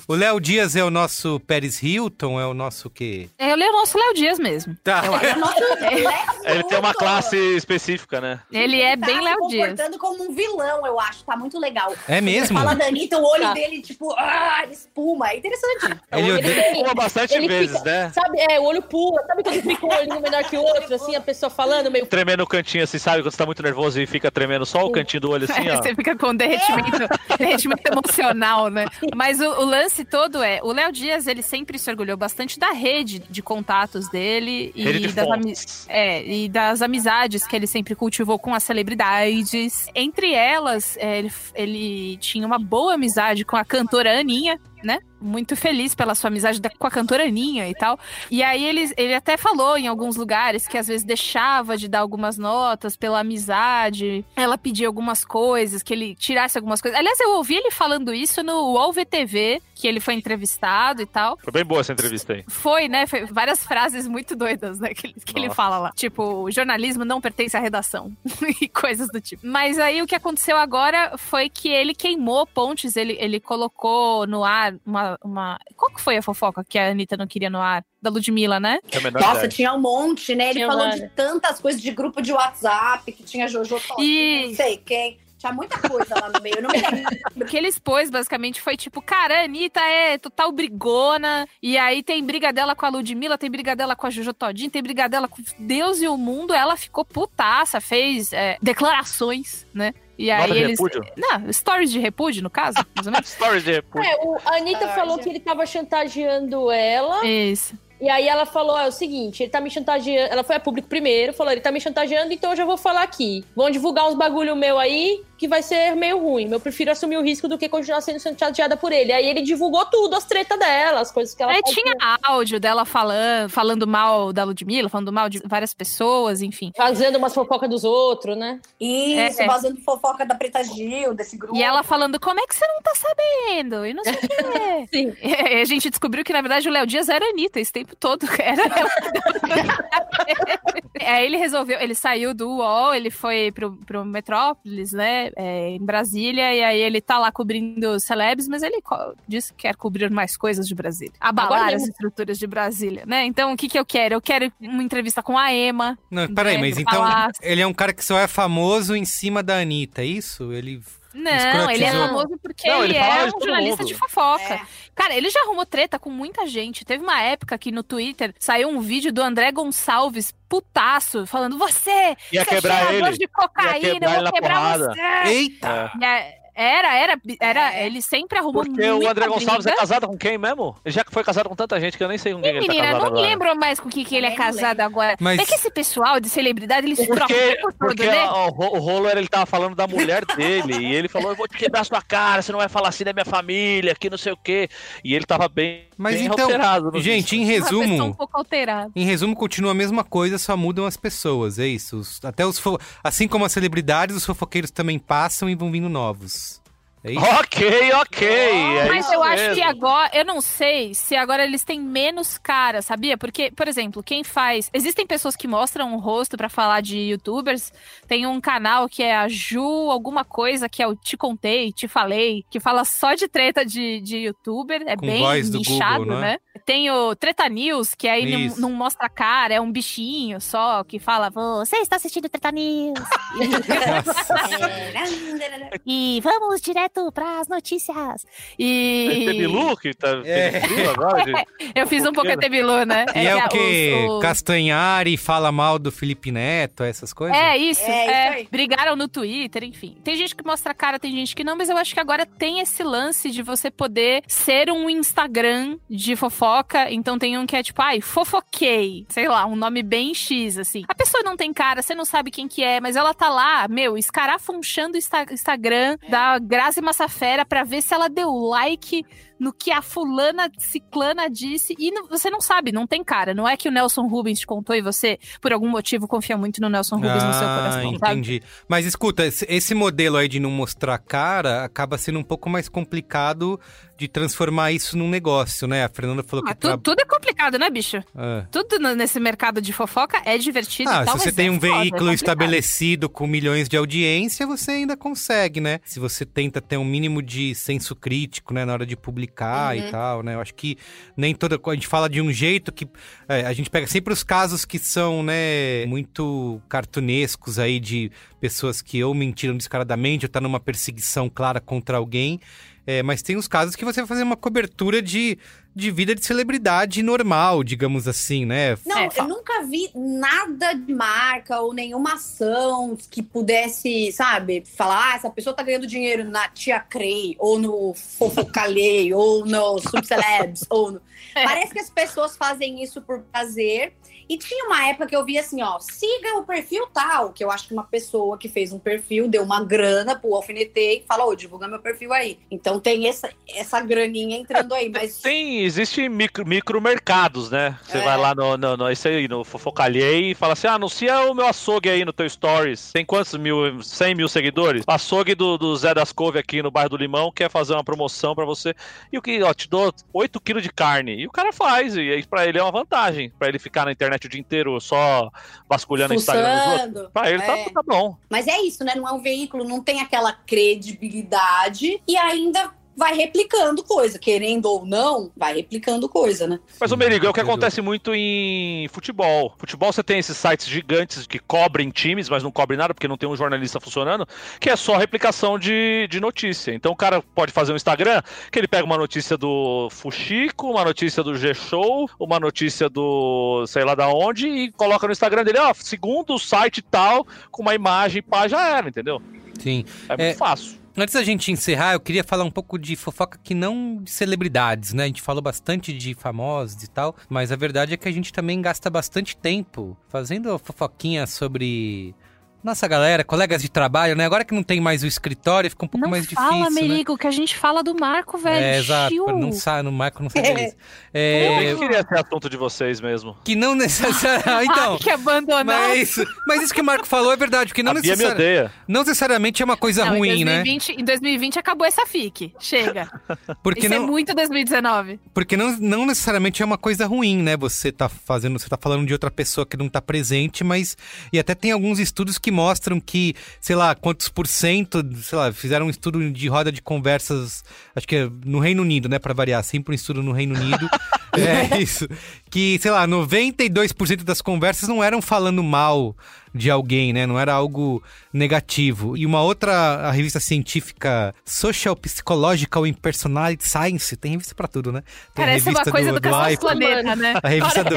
o Léo Dias é o nosso Pérez Hilton, é o nosso quê? Eu leio o nosso Léo Dias mesmo. Tá. É o nosso Lex Ele tem uma classe específica, né? Ele é tá bem se Léo Dias. comportando como um vilão, eu acho. Tá muito legal. É mesmo? Fala da Anitta, o olho Tá. dele, tipo, ah, ele espuma. É interessante. Ele Ele tem- Pula bastante ele vezes, fica- né? Sabe, é, o olho pula. Sabe quando fica um olhinho menor que o outro, assim, a pessoa falando meio... Tremendo o cantinho assim, sabe? Quando você tá muito nervoso e fica tremendo só o cantinho do olho assim, ó. Você fica com derretimento, derretimento emocional, né? Mas o, o lance todo é, o Léo Dias, ele sempre se orgulhou bastante da rede de contatos dele e, de das, ami- é, e das amizades que ele sempre cultivou com as celebridades. Entre elas, é, ele, ele tinha uma boa amizade com a cantora Aninha, né? Muito feliz pela sua amizade com a cantora Aninha e tal. E aí ele, ele até falou em alguns lugares que às vezes deixava de dar algumas notas pela amizade. Ela pedia algumas coisas, que ele tirasse algumas coisas. Aliás, eu ouvi ele falando isso no UOL VTV, que ele foi entrevistado e tal. Foi bem boa essa entrevista aí. Foi, né? Foi várias frases muito doidas, né? Que, ele- que ele fala lá. Tipo, o jornalismo não pertence à redação. e coisas do tipo. Mas aí o que aconteceu agora foi que ele queimou pontes, ele, ele colocou no ar uma, uma. Qual que foi a fofoca que a Anitta não queria no ar? Da Ludmilla, né? É Nossa, ideia. tinha um monte, né? Ele Tinha falou várias. de tantas coisas de grupo de WhatsApp, que tinha Jojo Todinho, E- não sei quem. Tinha muita coisa lá no meio, eu não me lembro. O que ele expôs, basicamente, foi tipo, cara, a Anitta é total brigona, e aí tem briga dela com a Ludmilla, tem briga dela com a Jojo Todinho, tem briga dela com Deus e o mundo, ela ficou putaça, fez é, declarações, né? E aí Nota eles... repúdio? Não, stories de repúdio, no caso, mais ou menos. Stories de repúdio. É, o, a Anitta Ah, falou já- que ele tava chantageando ela. Isso. E aí ela falou: é o seguinte, ele tá me chantageando. Ela foi a público primeiro, falou: ele tá me chantageando, então eu já vou falar aqui. Vão divulgar uns bagulho meu aí que vai ser meio ruim. Eu prefiro assumir o risco do que continuar sendo chantageada por ele. Aí ele divulgou tudo, as tretas dela, as coisas que ela Aí fazia. tinha áudio dela falando, falando mal da Ludmilla, falando mal de várias pessoas, enfim. Fazendo umas fofocas dos outros, né? Isso, É. vazando fofoca da Preta Gil, desse grupo. E ela falando, como é que você não tá sabendo? E não sei o quê. Sim. E a gente descobriu que, na verdade, o Léo Dias era Anitta esse tempo todo. Era ela. Aí ele resolveu, ele saiu do UOL, ele foi pro, pro Metrópolis, né, é, em Brasília, e aí ele tá lá cobrindo celebs, mas ele disse que quer cobrir mais coisas de Brasília. Abalar Agora as estruturas de Brasília, né? Então, o que que eu quero? Eu quero uma entrevista com a Ema. Não, peraí, né, mas então Palácio. ele é um cara que só é famoso em cima da Anitta, é isso? Ele. Não, ele é famoso porque Não, ele ele, é um jornalista mundo. de fofoca. É. Cara, ele já arrumou treta com muita gente. Teve uma época que no Twitter saiu um vídeo do André Gonçalves, putaço, falando: Você, Ia você é quebrar ele. de cocaína, Ia quebrar eu vou quebrar porrada. você. Eita! E é- Era, era, era. É. Ele sempre arrumou Porque o André Gonçalves é casado com quem mesmo? Ele já foi casado com tanta gente que eu nem sei com quem Ih, ele tá menina, casado não agora. lembro mais com o que, que ele é casado agora. Mas- É que esse pessoal de celebridade, eles trocam Porque, tempo todo, porque né? o, o, o rolo era ele tava falando da mulher dele e ele falou: Eu vou te quebrar sua cara, você não vai falar assim da minha família, que não sei o quê. E ele tava bem, Mas bem então, alterado. gente, em pessoa um resumo. pouco alterada. Em resumo, continua a mesma coisa, só mudam as pessoas, é isso. Os- até os Assim como as celebridades, os fofoqueiros também passam e vão vindo novos. É isso? Ok, ok. é Mas isso eu acho mesmo. que agora, eu não sei se agora eles têm menos cara, sabia? Porque, por exemplo, quem faz. Existem pessoas que mostram o rosto pra falar de youtubers. Tem um canal que é a Ju, alguma coisa, que é o Te Contei, Te Falei, que fala só de treta de, de youtuber. É Com bem nichado, Google, não é? né? Tem o Treta News, que aí não, não mostra cara, é um bichinho só que fala: Você está assistindo Treta News. e vamos direto pras notícias. E. É Bilu que tá É. Agora? de- Eu fiz um pouco Bilu, né? E é, que o quê? os- Castanhari fala mal do Felipe Neto, essas coisas? É isso, É, isso é, brigaram no Twitter, enfim. Tem gente que mostra a cara, tem gente que não, mas eu acho que agora tem esse lance de você poder ser um Instagram de fofoca. Então tem um que é tipo, ai, fofoquei, sei lá, um nome bem X, assim. A pessoa não tem cara, você não sabe quem que é, mas ela tá lá, meu, escarafunchando o Insta- Instagram da Grazi Massafera pra ver se ela deu like no que a fulana ciclana disse e não- você não sabe, não tem cara. Não é que o Nelson Rubens te contou e você, por algum motivo, confia muito no Nelson Rubens no seu Ah, coração, sabe? entendi. Mas escuta, esse, modelo aí de não mostrar cara acaba sendo um pouco mais complicado de transformar isso num negócio, né? A Fernanda falou Ah, que... tu- tra- Tudo é complicado, né, bicho? Ah. Tudo nesse mercado de fofoca é divertido Ah, e tal, se você tem é um foda, é veículo complicado. estabelecido com milhões de audiência, você ainda consegue, né? Se você tenta ter um mínimo de senso crítico, né, na hora de publicar e Uhum. tal, né? Eu acho que nem toda. A gente fala de um jeito que. é, a gente pega sempre os casos que são, né, muito cartunescos aí de pessoas que ou mentiram descaradamente ou tá numa perseguição clara contra alguém. É, mas tem os casos que você vai fazer uma cobertura de, de vida de celebridade normal, digamos assim, né? Não, É, eu nunca vi nada de marca ou nenhuma ação que pudesse, sabe, falar, ah, essa pessoa tá ganhando dinheiro na Tia Crei, ou no Fofocalhei, ou no Subcelebs, ou no... É. Parece que as pessoas fazem isso por prazer. E tinha uma época que eu vi assim, ó, siga o perfil tal, que eu acho que uma pessoa que fez um perfil, deu uma grana pro alfinetei e falou, ô, divulga meu perfil aí. Então tem essa, essa graninha entrando aí, mas... Tem, existe micro, micromercados, né? Você É. vai lá no, no, no, isso aí, no Fofocalhei e fala assim: ah, anuncia o meu açougue aí no teu Stories. Tem quantos mil? 100 mil seguidores? O açougue do, do Zé das Couve aqui no bairro do Limão quer fazer uma promoção pra você. E o que, ó, te dou 8 quilos de carne. E o cara faz. E aí pra ele é uma vantagem. Pra ele ficar na internet o dia inteiro só vasculhando o Instagram dos outros. Fuçando. Pra ele É. tá, tá bom. Mas é isso, né? Não é um veículo, não tem aquela credibilidade e ainda vai replicando coisa, querendo ou não, vai replicando coisa, né? Mas, o Merigo, é o que acontece muito em futebol. Futebol você tem esses sites gigantes que cobrem times, mas não cobrem nada porque não tem um jornalista funcionando, que é só replicação de, de notícia. Então o cara pode fazer um Instagram que ele pega uma notícia do Fuxico, uma notícia do G-Show, uma notícia do sei lá da onde e coloca no Instagram dele, ó, segundo o site tal, com uma imagem, pá, já era, entendeu? Sim. É, É, muito fácil. Antes da gente encerrar, eu queria falar um pouco de fofoca que não de celebridades, né? A gente falou bastante de famosos e tal, mas a verdade é que a gente também gasta bastante tempo fazendo fofoquinha sobre nossa galera, colegas de trabalho, né? Agora que não tem mais o escritório, fica um pouco Não mais fala, difícil, né? Merigo, que a gente fala do Marco, velho. É, exato, não sai, no Marco não sai É. Eu É, nem queria ser assunto de vocês mesmo. que não necessariamente. então, Ai, que abandonar. mas, mas isso que o Marco falou é verdade, porque não, a Bia me necessari- odeia. não necessariamente é uma coisa Não, ruim, em né? 2020, Em 2020 acabou essa FIC. Chega. Porque Isso é não, muito 2019. Porque não, não necessariamente é uma coisa ruim, né? Você tá fazendo, você tá falando de outra pessoa que não tá presente, mas. E até tem alguns estudos que mostram que, sei lá, quantos por cento, sei lá, fizeram um estudo de roda de conversas, acho que é no Reino Unido, né? Pra variar, sempre um estudo no Reino Unido. é isso. Que, sei lá, 92% das conversas não eram falando mal de alguém, né? Não era algo negativo. E uma outra, a revista científica Social Psychological and Personality Science, tem revista pra tudo, né? Tem Parece uma revista coisa do, Cacete Aipo. Planeta, né? A revista do...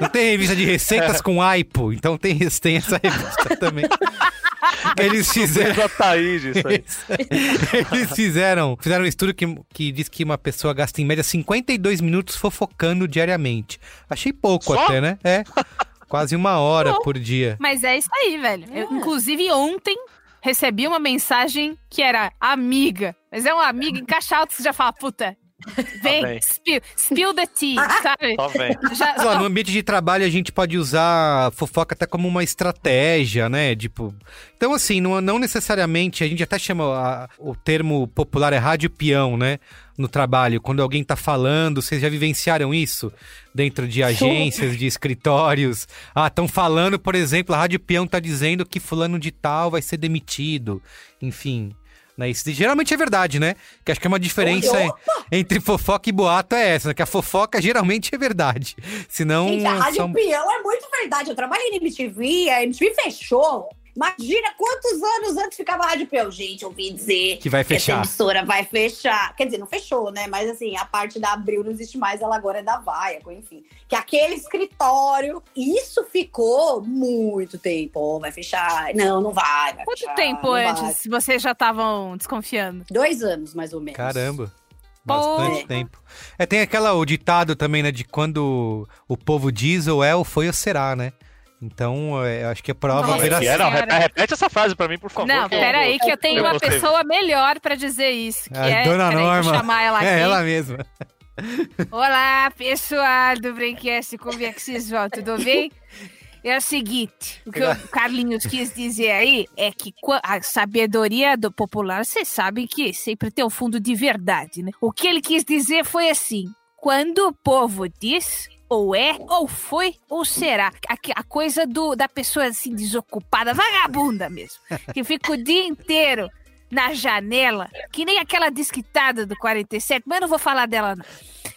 Não tem revista de receitas com Aipo, então tem, tem essa revista também. Eles fizeram. Aí. Eles fizeram, fizeram um estudo que, que diz que uma pessoa gasta em média 52 minutos fofocando diariamente. Achei pouco Só? até, né? É. Quase uma hora por dia. Mas é isso aí, velho. Eu, inclusive, ontem recebi uma mensagem que era amiga. Mas é uma amiga em caixa alta que você já fala, puta, Vem, bem. spill, spill the tea, sabe? Só vem. Já, lá, no ambiente de trabalho a gente pode usar fofoca até como uma estratégia, né? Tipo, então assim, não, não necessariamente a gente até chama a- o termo popular é rádio peão, né? No trabalho, quando alguém tá falando, vocês já vivenciaram isso dentro de agências, de escritórios? Ah, estão falando, por exemplo, a rádio peão tá dizendo que fulano de tal vai ser demitido, enfim. Né? Isso geralmente é verdade, né? Que acho que é uma diferença entre fofoca e boato é essa, né? que a fofoca geralmente é verdade. Senão. Gente, a Rádio são- Peão é muito verdade. Eu trabalhei na MTV, a MTV fechou. Imagina quantos anos antes ficava a Rádio Peão. Gente, eu ouvi dizer Que vai que essa fechar. emissora vai fechar. Quer dizer, não fechou, né? Mas assim, a parte da Abril não existe mais, ela agora é da Viacom, enfim. Que aquele escritório, isso ficou muito tempo. Ó, vai fechar. Não, não vai. vai Quanto fechar, tempo não vai. antes vocês já estavam desconfiando? Dois anos, mais ou menos. Caramba. Pô. Bastante tempo. É, tem aquela, o ditado também, né? De quando o povo diz ou é, ou foi ou será, né? Então, é, acho que é prova Nossa é, não, Senhora. repete, essa frase pra mim, por favor. Não, eu- peraí, que eu tenho eu uma gostei. pessoa melhor pra dizer isso. Que A é. Dona peraí, Norma. Vou chamar ela aqui. É ela mesma. Olá, pessoal do Braincast, como é que vocês vão? Tudo bem? É o seguinte, o que o Carlinhos quis dizer aí é que a sabedoria do popular, vocês sabem que sempre tem um fundo de verdade, né? O que ele quis dizer foi assim, quando o povo diz, ou é, ou foi, ou será. A, a coisa do, da pessoa assim, desocupada, vagabunda mesmo, que fica o dia inteiro na janela, que nem aquela desquitada do 47, mas eu não vou falar dela não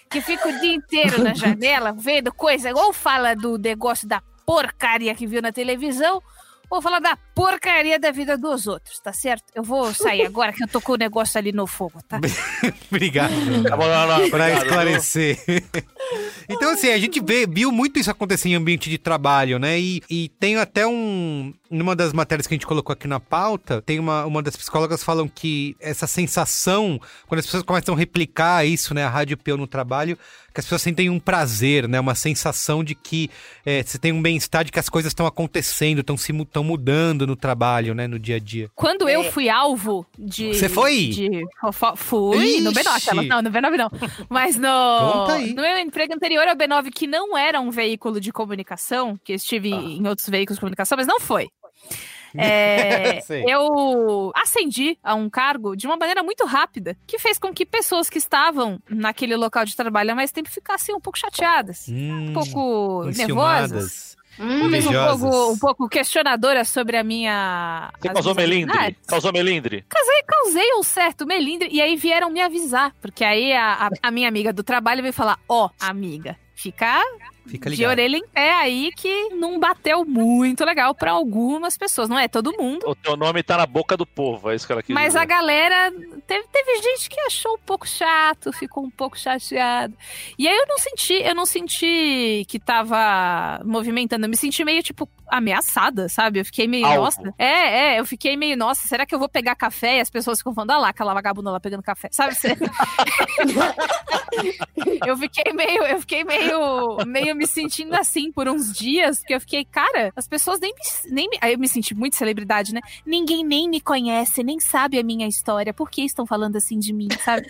que fica o dia inteiro na janela vendo coisa, ou fala do negócio da porcaria que viu na televisão, ou fala da porcaria da vida dos outros, tá certo? Eu vou sair agora que eu tô com o negócio ali no fogo, tá? Obrigado. Tá obrigado, esclarecer. então, assim, a gente vê, viu muito isso acontecer em ambiente de trabalho, né? E, e tem até um. Numa das matérias que a gente colocou aqui na pauta, tem uma, uma das psicólogas falam que essa sensação, quando as pessoas começam a replicar isso, né? A rádio Peu no trabalho, que as pessoas sentem um prazer, né? Uma sensação de que é, você tem um bem-estar, de que as coisas estão acontecendo, estão se mu- tão mudando no trabalho, né? No dia a dia. Quando eu É. fui alvo de. Você foi? De fofo- Fui no Ixi. B9. ela- Não, no B9 não. Mas no. Conta aí. No meu emprego anterior ao B9, que não era um veículo de comunicação, que eu estive Ah. em outros veículos de comunicação, mas não foi. É, eu ascendi a um cargo de uma maneira muito rápida, que fez com que pessoas que estavam naquele local de trabalho há mais tempo ficassem um pouco chateadas, Hum, um pouco nervosas. Talvez um pouco, um pouco questionadoras sobre a minha. Você causou minhas melindre? Causou melindre? Casei, causei um certo melindre e aí vieram me avisar. Porque aí a, a- a minha amiga do trabalho veio falar: Ó, amiga, fica Fica de ligado. orelha em pé aí que não bateu muito legal pra algumas pessoas. Não é todo mundo. O teu nome tá na boca do povo, é isso que ela quis Mas dizer. a galera. Teve, teve gente que achou um pouco chato, ficou um pouco chateado. E aí eu não senti, eu não senti que tava movimentando. Eu me senti meio, tipo, ameaçada, sabe? Eu fiquei meio, Alvo. nossa. É, é, eu fiquei meio, nossa, será que eu vou pegar café? E as pessoas ficam falando, ah lá, aquela vagabunda lá pegando café. Sabe? Eu fiquei meio, eu fiquei meio, meio me sentindo assim por uns dias, porque eu fiquei, cara, as pessoas nem me, nem me- aí eu me senti muito celebridade, né? Ninguém nem me conhece, nem sabe a minha história. Por que estão falando assim de mim, sabe?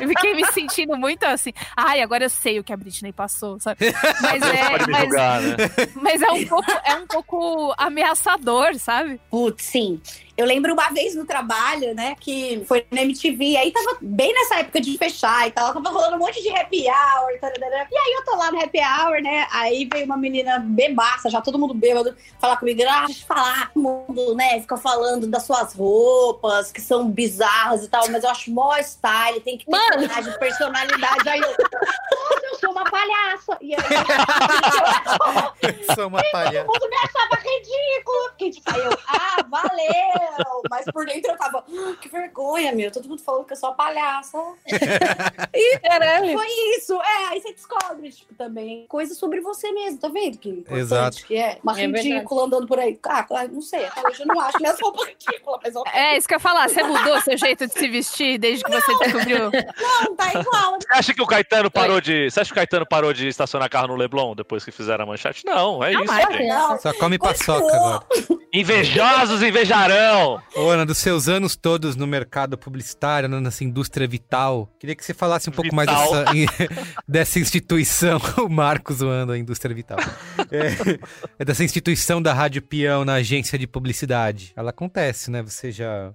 Eu, fiquei me sentindo muito assim. Ai, agora eu sei o que a Britney passou, sabe? Mas é, mas, julgar, né? mas é um pouco, é um pouco ameaçador, sabe? Putz, sim. Eu lembro uma vez no trabalho, né, que foi na MTV, aí tava bem nessa época de fechar e tal, tava rolando um monte de happy hour, tararara. e aí eu tô lá no happy hour, né, aí veio uma menina bebaça, já todo mundo bêbado, falar comigo, ah, deixa eu te falar, todo mundo, né, fica falando das suas roupas, que são bizarras e tal, mas eu acho mó style, tem que ter Mano. coragem, personalidade, aí eu, nossa, eu sou uma palhaça, e aí Sou uma palhaça. todo mundo me achava ridículo. Porque, tipo, aí eu, ah, valeu. Mas por dentro eu tava, "Ah, que vergonha, meu. Todo mundo falando que eu sou uma palhaça. e Caralho. foi isso. É, aí você descobre, tipo, também coisas sobre você mesmo, tá vendo? Que importante Exato. que é. Uma É verdade. ridícula andando por aí. Ah, não sei. Até hoje eu não acho minhas roupas ridículas, mas É isso que eu ia falar. Você mudou seu jeito de se vestir desde que você descobriu? não, tá igual. Você acha que o Caetano parou de. Você acha que o Caetano parou de estacionar carro no Leblon depois que fizeram a manchete? Não, é isso. Não, Só come paçoca agora. Invejosos invejarão! Ô, Ana, dos seus anos todos no mercado publicitário, nessa indústria vital, queria que você falasse um pouco mais Vital. dessa, dessa instituição, o Marcos zoando a indústria vital. É, é dessa instituição da Rádio Peão na agência de publicidade. Ela acontece, né? Você já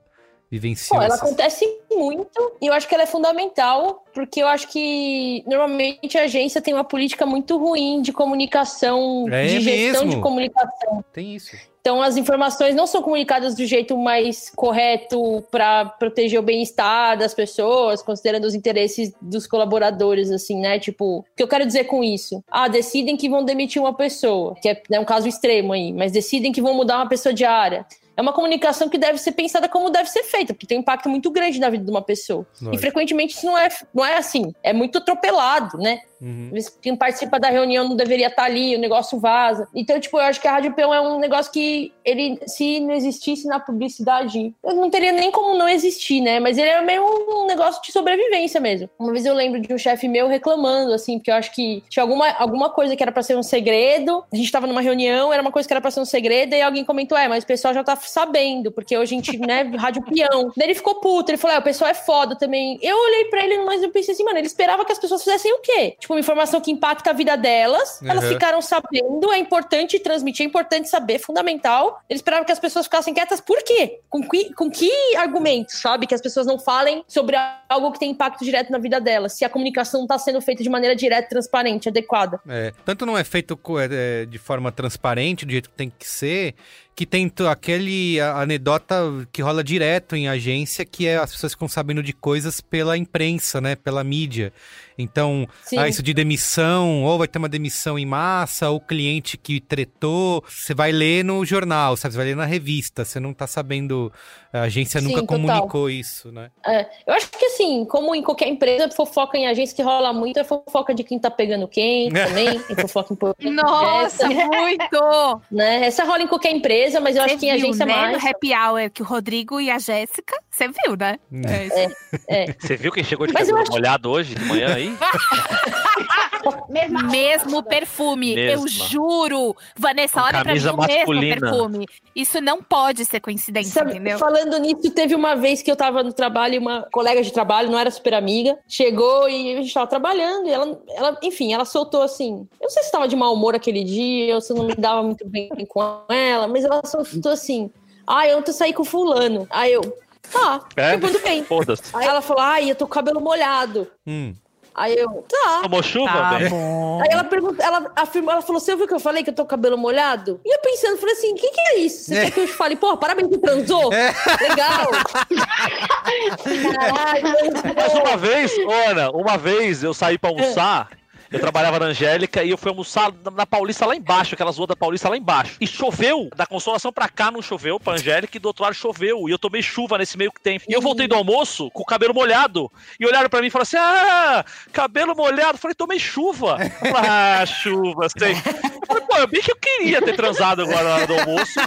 vivenciou Bom, ela essas- acontece muito e eu acho que ela é fundamental, porque eu acho que normalmente a agência tem uma política muito ruim de comunicação, É de gestão mesmo? de comunicação. Tem isso. Então as informações não são comunicadas do jeito mais correto para proteger o bem-estar das pessoas, considerando os interesses dos colaboradores, assim, né? Tipo, o que eu quero dizer com isso? Ah, decidem que vão demitir uma pessoa, que é, é um caso extremo aí, mas decidem que vão mudar uma pessoa de área. É uma comunicação que deve ser pensada como deve ser feita, porque tem um impacto muito grande na vida de uma pessoa. E frequentemente isso não é, não é assim. É muito atropelado, né? Uhum. Quem participa da reunião não deveria estar ali, o negócio vaza. Então, tipo, eu acho que a Rádio Peão é um negócio que ele, se não existisse na publicidade, não teria nem como não existir, né? Mas ele é meio um negócio de sobrevivência mesmo. Uma vez eu lembro de um chefe meu reclamando, assim, porque eu acho que tinha alguma, alguma coisa que era pra ser um segredo. A gente tava numa reunião, era uma coisa que era pra ser um segredo, e alguém comentou: é, mas o pessoal já tá sabendo, porque hoje a gente, né, Rádio Peão. Daí ele ficou puto, ele falou: é, o pessoal é foda também. Eu olhei pra ele, mas eu pensei assim, mano, ele esperava que as pessoas fizessem o quê? Tipo, uma informação que impacta a vida delas, elas Uhum. ficaram sabendo, é importante transmitir, é importante saber, é fundamental. Ele esperava que as pessoas ficassem quietas, por quê? Com que, com que argumento, sabe? Que as pessoas não falem sobre algo que tem impacto direto na vida delas, se a comunicação não tá sendo feita de maneira direta, transparente, adequada. É, tanto não é feito co- é, de forma transparente, do jeito que tem que ser, que tem aquele anedota que rola direto em agência, que é as pessoas ficam sabendo de coisas pela imprensa, né? Pela mídia. Então, ah, isso de demissão, ou vai ter uma demissão em massa, ou cliente que tretou. Você vai ler no jornal, sabe? Você vai ler na revista. Você não tá sabendo. A agência Sim, nunca total. comunicou isso, né? É, eu acho que assim, como em qualquer empresa, fofoca em agência que rola muito é fofoca de quem tá pegando quem também, tem fofoca importante. Nossa, muito! né? Essa rola em qualquer empresa, mas eu acho que em agência né, mais. no Happy Hour que o Rodrigo e a Jéssica, você viu, né? É isso. Você viu quem chegou de Mas cabelo acho- molhado hoje de manhã aí? Mesma Mesmo perfume, eu Mesma. juro. Vanessa, Com olha pra mim o mesmo perfume. Isso não pode ser coincidência, Sabe, entendeu? falando nisso, teve uma vez que eu tava no trabalho e uma colega de trabalho, não era super amiga, chegou e a gente tava trabalhando e ela, ela enfim, ela soltou assim. Eu não sei se tava de mau humor aquele dia ou se eu não me dava muito bem com ela, mas ela soltou assim: Ah, eu ontem saí com fulano. Aí eu, tá, É? tudo bem. Aí ela falou: Ai, eu tô com o cabelo molhado. Hum. Aí eu, tá. Tomou chuva, Tá bom. Aí ela perguntou, ela afirmou, ela falou: Você ouviu que eu falei que eu tô com o cabelo molhado? E eu pensando, falei assim: o que, que é isso? Você É. quer que eu te fale, pô, parabéns que transou? É. Legal. Caralho. Mas uma vez, Ana, uma vez eu saí pra almoçar. Eu trabalhava na Angélica e eu fui almoçar na- Paulista lá embaixo, aquelas ruas da Paulista lá embaixo. E choveu, da Consolação pra cá não choveu, pra Angélica, e do outro lado choveu. E eu tomei chuva nesse meio que tempo. E eu voltei do almoço com o cabelo molhado. E olharam pra mim e falaram assim: Ah, cabelo molhado. Eu falei, tomei chuva. Eu falei, ah, chuva, sei. Eu falei, pô, bem que eu queria ter transado agora na hora do almoço.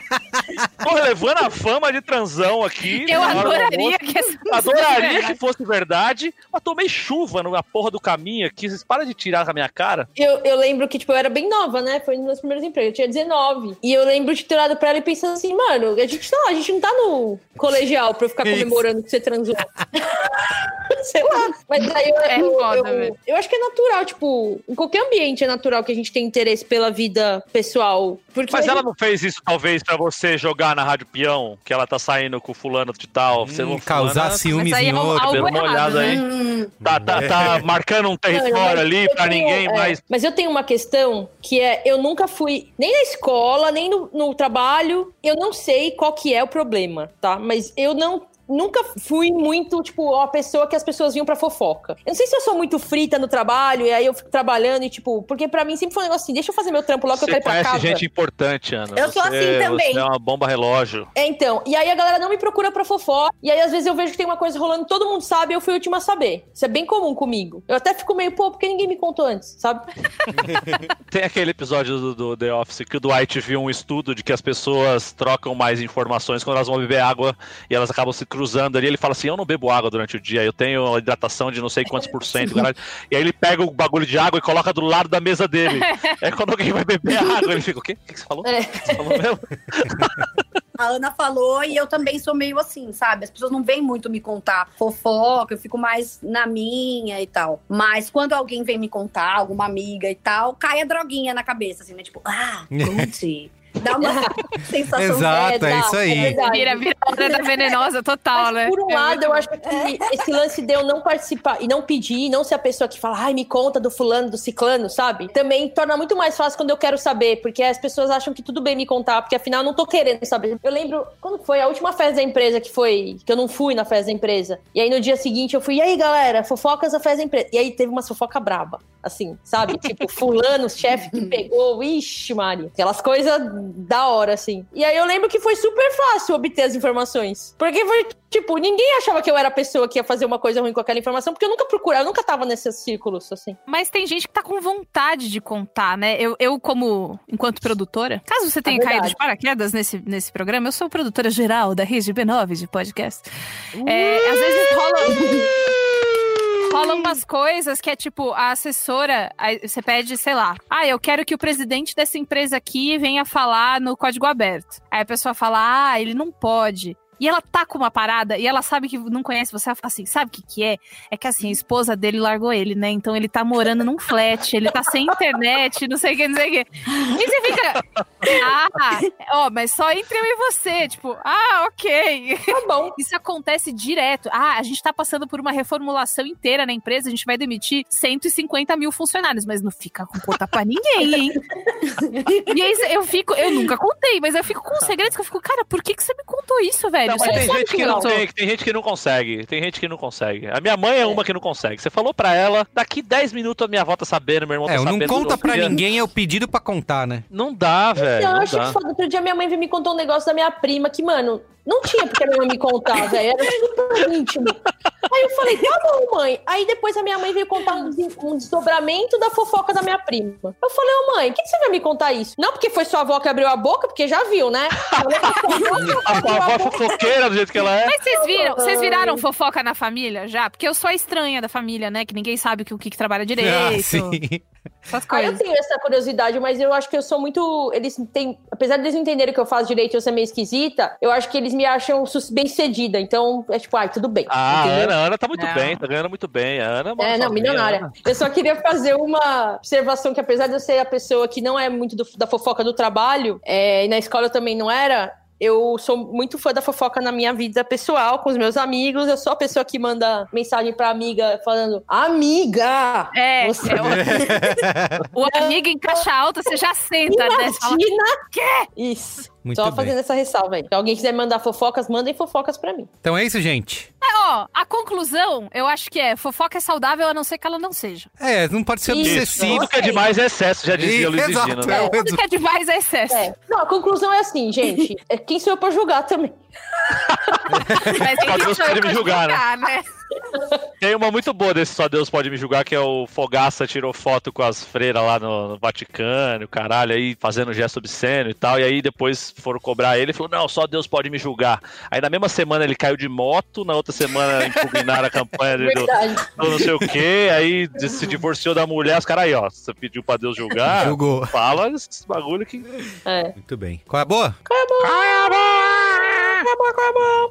Tô levando a fama de transão aqui. Eu hora do adoraria que Adoraria que fosse verdade, mas tomei chuva na porra do caminho aqui. Vocês param de tirar com a minha cara. Eu, eu lembro que, tipo, eu era bem nova, né? Foi um dos meus primeiros empregos. Eu tinha 19. E eu lembro de ter olhado pra ela e pensando assim, mano, a gente não, a gente não tá no colegial pra eu ficar comemorando que você transou. Sei lá. Mas aí eu, É eu, foda, eu, eu acho que é natural, tipo, em qualquer ambiente é natural que a gente tenha interesse pela vida pessoal. Porque Mas ela gente- não fez isso, talvez, pra você jogar na Rádio Peão, que ela tá saindo com o fulano de tal. Você Hum, não causar ciúmes Mas aí em é outro. Deu uma olhada né? aí. Hum, Tá, tá, tá marcando um território ali pra tenho- ninguém é, mais. Mas eu tenho uma questão que é: eu nunca fui nem na escola, nem no, no trabalho. Eu não sei qual que é o problema, tá? Mas eu não. Nunca fui muito, tipo, a pessoa que as pessoas vinham pra fofoca. Eu não sei se eu sou muito frita no trabalho, e aí eu fico trabalhando e, tipo, porque pra mim sempre foi um negócio assim, deixa eu fazer meu trampo logo que eu Você quero ir pra casa. gente importante, Ana. Eu sou Você- assim também. Você é uma bomba relógio. É, então. E aí a galera não me procura pra fofoca. E aí, às vezes, eu vejo que tem uma coisa rolando, todo mundo sabe, e eu fui a última a saber. Isso é bem comum comigo. Eu até fico meio, pô, porque ninguém me contou antes, sabe? Tem aquele episódio do, do The Office que o Dwight viu um estudo de que as pessoas trocam mais informações quando elas vão beber água e elas acabam se cruzando ali. Ele fala assim: Eu não bebo água durante o dia, eu tenho hidratação de não sei quantos por cento. caralho." E aí ele pega o bagulho de água e coloca do lado da mesa dele. É quando alguém vai beber água, ele fica: O quê? O que você falou? É. Você falou mesmo? A Ana falou e eu também sou meio assim, sabe? As pessoas não vêm muito me contar fofoca, eu fico mais na minha e tal. Mas quando alguém vem me contar, alguma amiga e tal, cai a droguinha na cabeça, assim, né? Tipo, ah, good. Dá uma sensação Exato, é isso aí. verdade. Vira, vira a da venenosa total, Mas, né? por um É lado, eu bom. acho que esse lance de eu não participar e não pedir, não ser a pessoa que fala, ai, me conta do fulano, do ciclano, sabe? Também torna muito mais fácil quando eu quero saber, porque as pessoas acham que tudo bem me contar, porque afinal eu não tô querendo saber. Eu lembro, quando foi a última festa da empresa que foi, que eu não fui na festa da empresa, e aí no dia seguinte eu fui, e aí galera, fofocas da festa da empresa. E aí teve uma fofoca braba, assim, sabe? Tipo, fulano, chefe que pegou, ixi, Mari. Aquelas coisas da hora, assim. E aí eu lembro que foi super fácil obter as informações. Porque foi, tipo, ninguém achava que eu era a pessoa que ia fazer uma coisa ruim com aquela informação, porque eu nunca procurava, eu nunca tava nesses círculos, assim. Mas tem gente que tá com vontade de contar, né? Eu, eu como, enquanto produtora, caso você tenha É caído de paraquedas nesse, nesse programa, eu sou produtora geral da rede B9 de podcast. É, às vezes rola. Rolam umas coisas que é tipo, a assessora, você pede, sei lá, ah, eu quero que o presidente dessa empresa aqui venha falar no código aberto. Aí a pessoa fala, ah, ele não pode. E ela tá com uma parada e ela sabe que não conhece você. Ela fala assim: sabe o que, que é? É que assim, a esposa dele largou ele, né? Então ele tá morando num flat, ele tá sem internet, não sei o que, não sei o que. E você fica. Ah, ó, mas só entre eu e você. Tipo, ah, ok. Tá bom. Isso acontece direto. Ah, a gente tá passando por uma reformulação inteira na empresa, a gente vai demitir 150 mil funcionários, mas não fica com conta pra ninguém, hein? e aí eu fico, eu nunca contei, mas eu fico com segredos que eu fico, cara, por que, que você me contou isso, velho? Não, mas tem gente que não tem, tem gente que não consegue. Tem gente que não consegue. A minha mãe é uma que não consegue. Você falou pra ela, daqui 10 minutos a minha avó tá sabendo, meu irmão tá É, sabendo. não conta pra dia- ninguém é o pedido pra contar, né? Não dá, velho. eu Não acho dá. que foda. Outro dia minha mãe veio me contar um negócio da minha prima que, mano, não tinha porque a minha mãe me contar, velho. Era super íntimo. Aí eu falei, tá bom, mãe. Aí depois a minha mãe veio contar um, des- um desdobramento da fofoca da minha prima. Eu falei, ô mãe, por que, que você vai me contar isso? Não porque foi sua avó que abriu a boca, porque já viu, né? A avó fofoqueira do jeito que ela é. Mas vocês viram, vocês viraram fofoca na família já? Porque eu sou a estranha da família, né? Que ninguém sabe o que, o que, que trabalha direito. Ah, sim. Essas Ah, eu tenho essa curiosidade, mas eu acho que eu sou muito. Eles têm. Apesar de eles não entenderem que eu faço direito e eu ser meio esquisita, eu acho que eles me acham bem cedida. Então, é tipo, ai, tudo bem. Ah, a? Ana, a Ana tá muito Não. bem, tá ganhando muito bem. A Ana é uma É, não, milionária. Eu só queria fazer uma observação que, apesar de eu ser a pessoa que não é muito do- da fofoca do trabalho, é, e na escola eu também não era, eu sou muito fã da fofoca na minha vida pessoal, com os meus amigos. Eu sou a pessoa que manda mensagem pra amiga falando: Amiga! É, Você- é o, o amigo em caixa alta, você já senta, né? Você fala, Imagina! Quê? Isso. Muito Só bem. fazendo essa ressalva aí. Se alguém quiser mandar fofocas, mandem fofocas pra mim. Então é isso, gente. Ó, a conclusão, eu acho que é fofoca é saudável, a não ser que ela não seja. É, não pode ser obsessivo. Tudo que é demais é excesso, já dizia o Luiz Exato, Gino, é né? o Tudo que é demais é excesso. É. Não, a conclusão é assim, gente. É quem sou eu pra julgar também. Mas tem Só Deus pode me pra julgar, né? julgar, né? Tem uma muito boa desse Só Deus Pode Me Julgar, que é o Fogaça tirou foto com as freiras lá no, no Vaticano, caralho, aí fazendo gesto obsceno e tal, e aí depois foram cobrar ele e falou, não, só Deus pode me julgar. Aí na mesma semana ele caiu de moto, na outra semana impugnaram a campanha dele do, do não sei o quê, aí se divorciou da mulher, os caras aí, ó, você pediu pra Deus julgar, Julgou. fala esse bagulho que... É. Muito bem. Qual é a boa? Qual é a boa?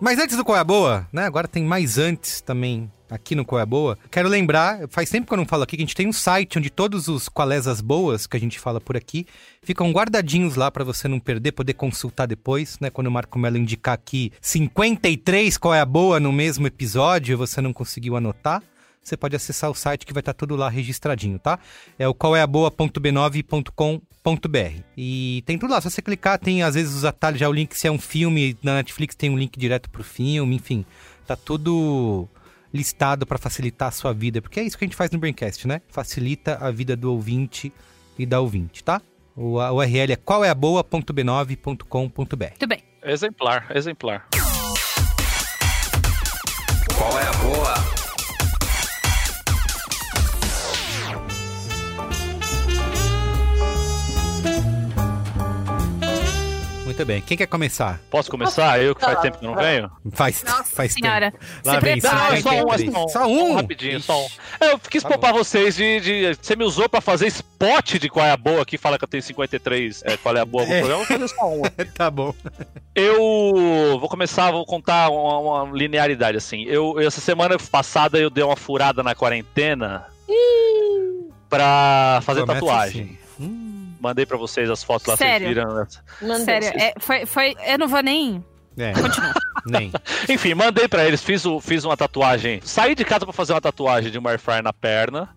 Mas antes do Qual é a Boa, né? Agora tem mais antes também aqui no Qual é Boa. Quero lembrar, faz tempo que eu não falo aqui, que a gente tem um site onde todos os qualés as boas que a gente fala por aqui ficam guardadinhos lá pra você não perder, poder consultar depois, né? Quando o Marco Melo indicar aqui 53 Qual é a Boa no mesmo episódio você não conseguiu anotar. Você pode acessar o site que vai estar tudo lá registradinho, tá? É o qualaboa.b9.com.br. E tem tudo lá, se você clicar, tem às vezes os atalhos, já o link se é um filme, na Netflix tem um link direto pro filme, enfim. Tá tudo listado para facilitar a sua vida, porque é isso que a gente faz no Braincast, né? Facilita a vida do ouvinte e da ouvinte, tá? O a URL é qualaboa.b9.com.br. Muito bem. Exemplar, exemplar. Muito bem. Quem quer começar? Posso começar? Eu que faz tempo que não venho? Faz, Nossa faz senhora. tempo. Lá Se vem, prepara. Não, é só um, é 53. só um. Só um? rapidinho, só um. Ixi. Eu quis Tá poupar vocês de, de- Você me usou pra fazer spot de qual é a boa aqui, fala que eu tenho 53. É, qual é a boa no É. programa, eu vou fazer só um. tá bom. Eu vou começar, vou contar uma, uma linearidade assim. Eu, essa semana passada eu dei uma furada na quarentena pra fazer Começa tatuagem. assim. Hum, Mandei pra vocês as fotos lá, Sério? vocês viram. Mandou. Sério, é, foi, foi. Eu não vou nem. é. Nem. Enfim, mandei pra eles, fiz, o- fiz uma tatuagem. Saí de casa pra fazer uma tatuagem de uma airfryer na perna.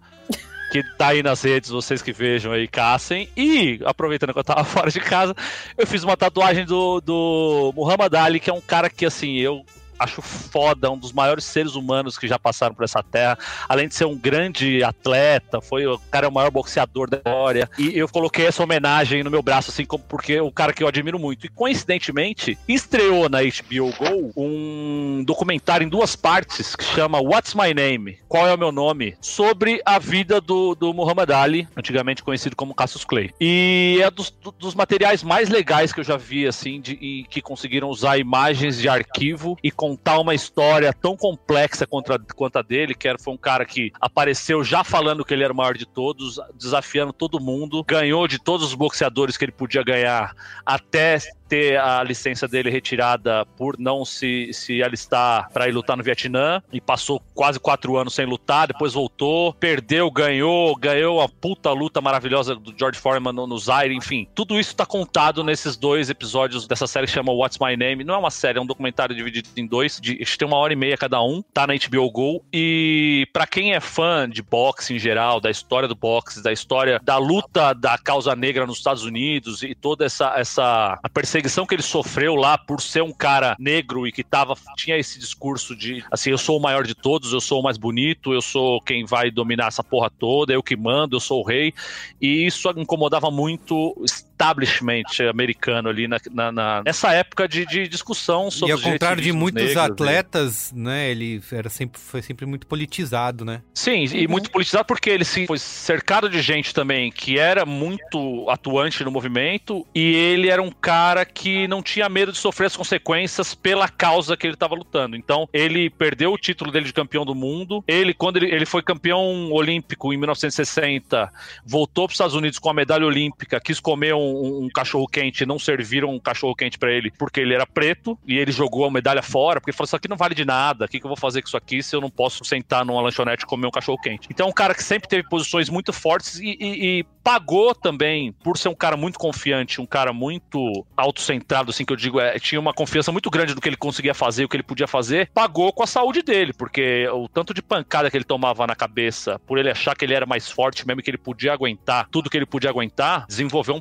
Que tá aí nas redes, vocês que vejam aí, caçem. E, aproveitando que eu tava fora de casa, eu fiz uma tatuagem do, do Muhammad Ali, que é um cara que, assim, eu acho foda, um dos maiores seres humanos que já passaram por essa terra. Além de ser um grande atleta, foi o cara é o maior boxeador da história. E eu coloquei essa homenagem no meu braço, assim, como porque é um cara que eu admiro muito. E coincidentemente, estreou na HBO Go um documentário em duas partes que chama What's My Name? Qual é o meu nome? Sobre a vida do, do Muhammad Ali, antigamente conhecido como Cassius Clay. E é dos, do- dos materiais mais legais que eu já vi, assim, de, que conseguiram usar imagens de arquivo e contar uma história tão complexa contra, quanto a dele, que era, foi um cara que apareceu já falando que ele era o maior de todos, desafiando todo mundo, ganhou de todos os boxeadores que ele podia ganhar, até ter a licença dele retirada por não se, se alistar para ir lutar no Vietnã e passou quase quatro anos sem lutar, depois voltou, perdeu, ganhou, ganhou a puta luta maravilhosa do George Foreman no, no Zaire, enfim. Tudo isso tá contado nesses dois episódios dessa série que chama What's My Name. Não é uma série, é um documentário dividido em dois, de, tem uma hora e meia cada um, tá na HBO Go. E para quem é fã de boxe em geral, da história do boxe, da história da luta da causa negra nos Estados Unidos e toda essa, essa a perseguição que ele sofreu lá por ser um cara negro e que tava, tinha esse discurso de assim, eu sou o maior de todos, eu sou o mais bonito, eu sou quem vai dominar essa porra toda, eu que mando, eu sou o rei. E isso incomodava muito establishment americano ali na, na- na- nessa época de, de discussão sobre E ao contrário de muitos negros, né? atletas, né? Ele era sempre, foi sempre muito politizado, né? Sim, e muito politizado porque ele se foi cercado de gente também que era muito atuante no movimento e ele era um cara que não tinha medo de sofrer as consequências pela causa que ele estava lutando. Então, ele perdeu o título dele de campeão do mundo. Ele, quando ele, ele foi campeão olímpico em 1960, voltou para os Estados Unidos com a medalha olímpica, quis comer um, um cachorro quente, não serviram um cachorro quente para ele porque ele era preto e ele jogou a medalha fora porque falou: Isso aqui não vale de nada. O que, que eu vou fazer com isso aqui se eu não posso sentar numa lanchonete e comer um cachorro quente? Então, é um cara que sempre teve posições muito fortes e, e- e pagou também por ser um cara muito confiante, um cara muito autocentrado, assim que eu digo, é, tinha uma confiança muito grande do que ele conseguia fazer, o que ele podia fazer, pagou com a saúde dele, porque o tanto de pancada que ele tomava na cabeça, por ele achar que ele era mais forte mesmo, que ele podia aguentar tudo que ele podia aguentar, desenvolveu um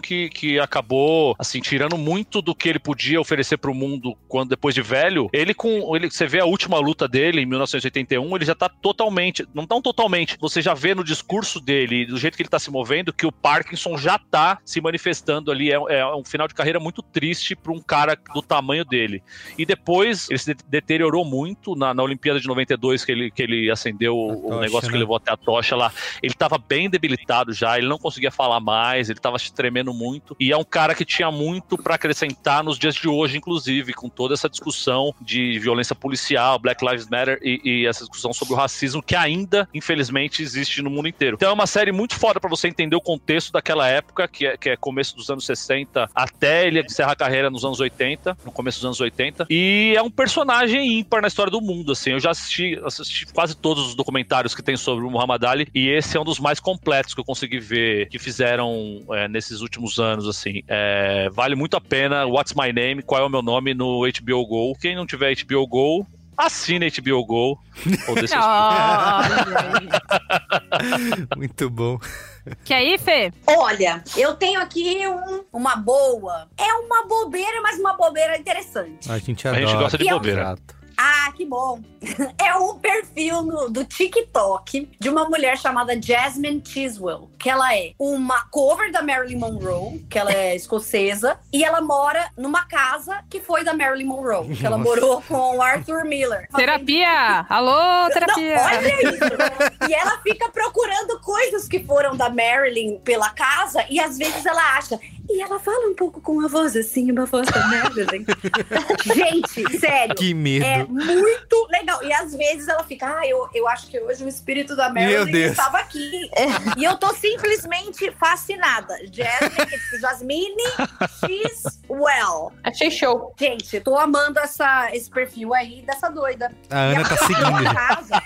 Que, que acabou, assim, tirando muito do que ele podia oferecer pro mundo quando depois de velho. Ele com, ele, você vê a última luta dele em 1981, ele já tá totalmente, não tão totalmente, você já vê no discurso dele, do jeito que ele tá se movendo, que o Parkinson já tá se manifestando ali. É, é um final de carreira muito triste para um cara do tamanho dele. E depois ele se de- deteriorou muito na, na Olimpíada de 92, que ele, que ele acendeu o, o tocha, negócio que né? levou até a tocha lá. Ele tava bem debilitado já, ele não conseguia falar mais, ele tava se muito. E é um cara que tinha muito para acrescentar nos dias de hoje, inclusive, com toda essa discussão de violência policial, Black Lives Matter e, e essa discussão sobre o racismo que ainda, infelizmente, existe no mundo inteiro. Então é uma série muito foda para você entender o contexto daquela época, que é, que é começo dos anos 60 até ele encerrar a carreira nos anos 80, no começo dos anos 80. E é um personagem ímpar na história do mundo, assim. Eu já assisti, assisti quase todos os documentários que tem sobre o Muhammad Ali e esse é um dos mais completos que eu consegui ver que fizeram é, nesses últimos anos, assim. É, vale muito a pena. What's My Name? Qual é o meu nome no HBO Go? Quem não tiver HBO Go, assine HBO Go. Ou desse aí. Muito bom. Que aí, Fê? Olha, eu tenho aqui um- uma boa. É uma bobeira, mas uma bobeira interessante. A gente A adora. gente gosta de E é um- bobeira. Exato. Ah, que bom! É um perfil no- do TikTok de uma mulher chamada Jasmine Chiswell, que ela é uma cover da Marilyn Monroe, que ela é escocesa, e ela mora numa casa que foi da Marilyn Monroe, que ela Nossa. morou com o Arthur Miller. Terapia! Alô, terapia! Não, olha isso! e ela fica procurando coisas que foram da Marilyn pela casa e às vezes ela acha. E ela fala um pouco com a voz assim, uma voz da Madeline. Gente, sério. Que medo. É muito legal. E às vezes ela fica, ah, eu, eu acho que hoje o espírito da Deus. estava aqui. E eu tô simplesmente fascinada. Jasmine, Jasmine, she's well. Achei show. Gente, tô amando essa, esse perfil aí dessa doida. A Ana tá seguindo. Casa.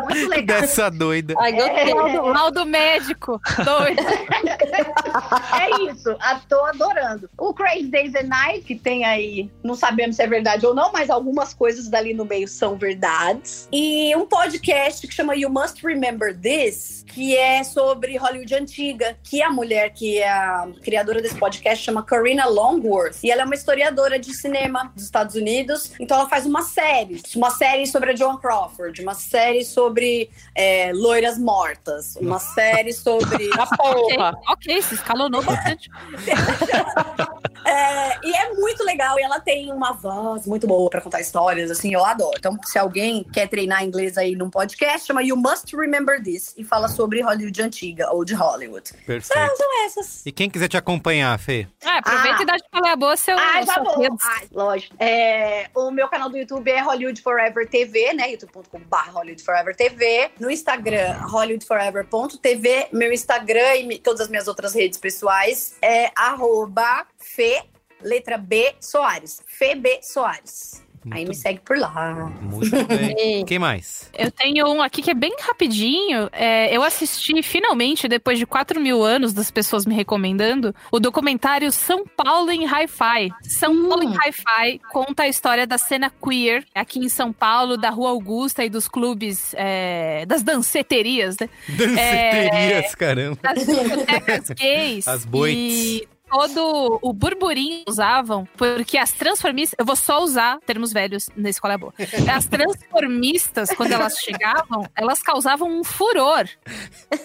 Muito legal. Dessa doida. Ai, gostei. Mal do, mal do médico. Doido. É isso, a- tô adorando. O Crazy Days and Night, que tem aí, não sabemos se é verdade ou não, mas algumas coisas dali no meio são verdades. E um podcast que chama You Must Remember This, que é sobre Hollywood antiga, que a mulher que é a criadora desse podcast chama Karina Longworth. E ela é uma historiadora de cinema dos Estados Unidos. Então ela faz uma série, uma série sobre a Joan Crawford, uma série sobre é, loiras mortas, uma série sobre A ok, porra. ok, se escalonou bastante. É, e é muito legal, e ela tem uma voz muito boa pra contar histórias, assim, eu adoro. Então, se alguém quer treinar inglês aí num podcast, chama You Must Remember This, e fala sobre Hollywood antiga, ou de Hollywood. Perfeito. Então, são essas. E quem quiser te acompanhar, Fê? Ah, aproveita Ah. e dá de falar a boa seu. Ai, tá bom. Ai, lógico. É, o meu canal do YouTube é Hollywood Forever TV, né? youtube.com.br Hollywood Forever TV. No Instagram, hollywoodforever.tv. Meu Instagram e todas as minhas outras redes pessoais é arroba Fê, letra B, Soares. Fê B Soares. Aí Muito me segue por lá. Muito bem. Quem mais? Eu tenho um aqui que é bem rapidinho. É, eu assisti finalmente, depois de 4 mil anos das pessoas me recomendando, o documentário São Paulo em Hi-Fi. São Paulo em Hi-Fi conta a história da cena queer aqui em São Paulo, da Rua Augusta e dos clubes, é, das danceterias, né? Danceterias, caramba. das discotecas gays. As boites. E todo o burburinho usavam, porque as transformistas. Eu vou só usar termos velhos nesse qual é boa. As transformistas, quando elas chegavam, elas causavam um furor.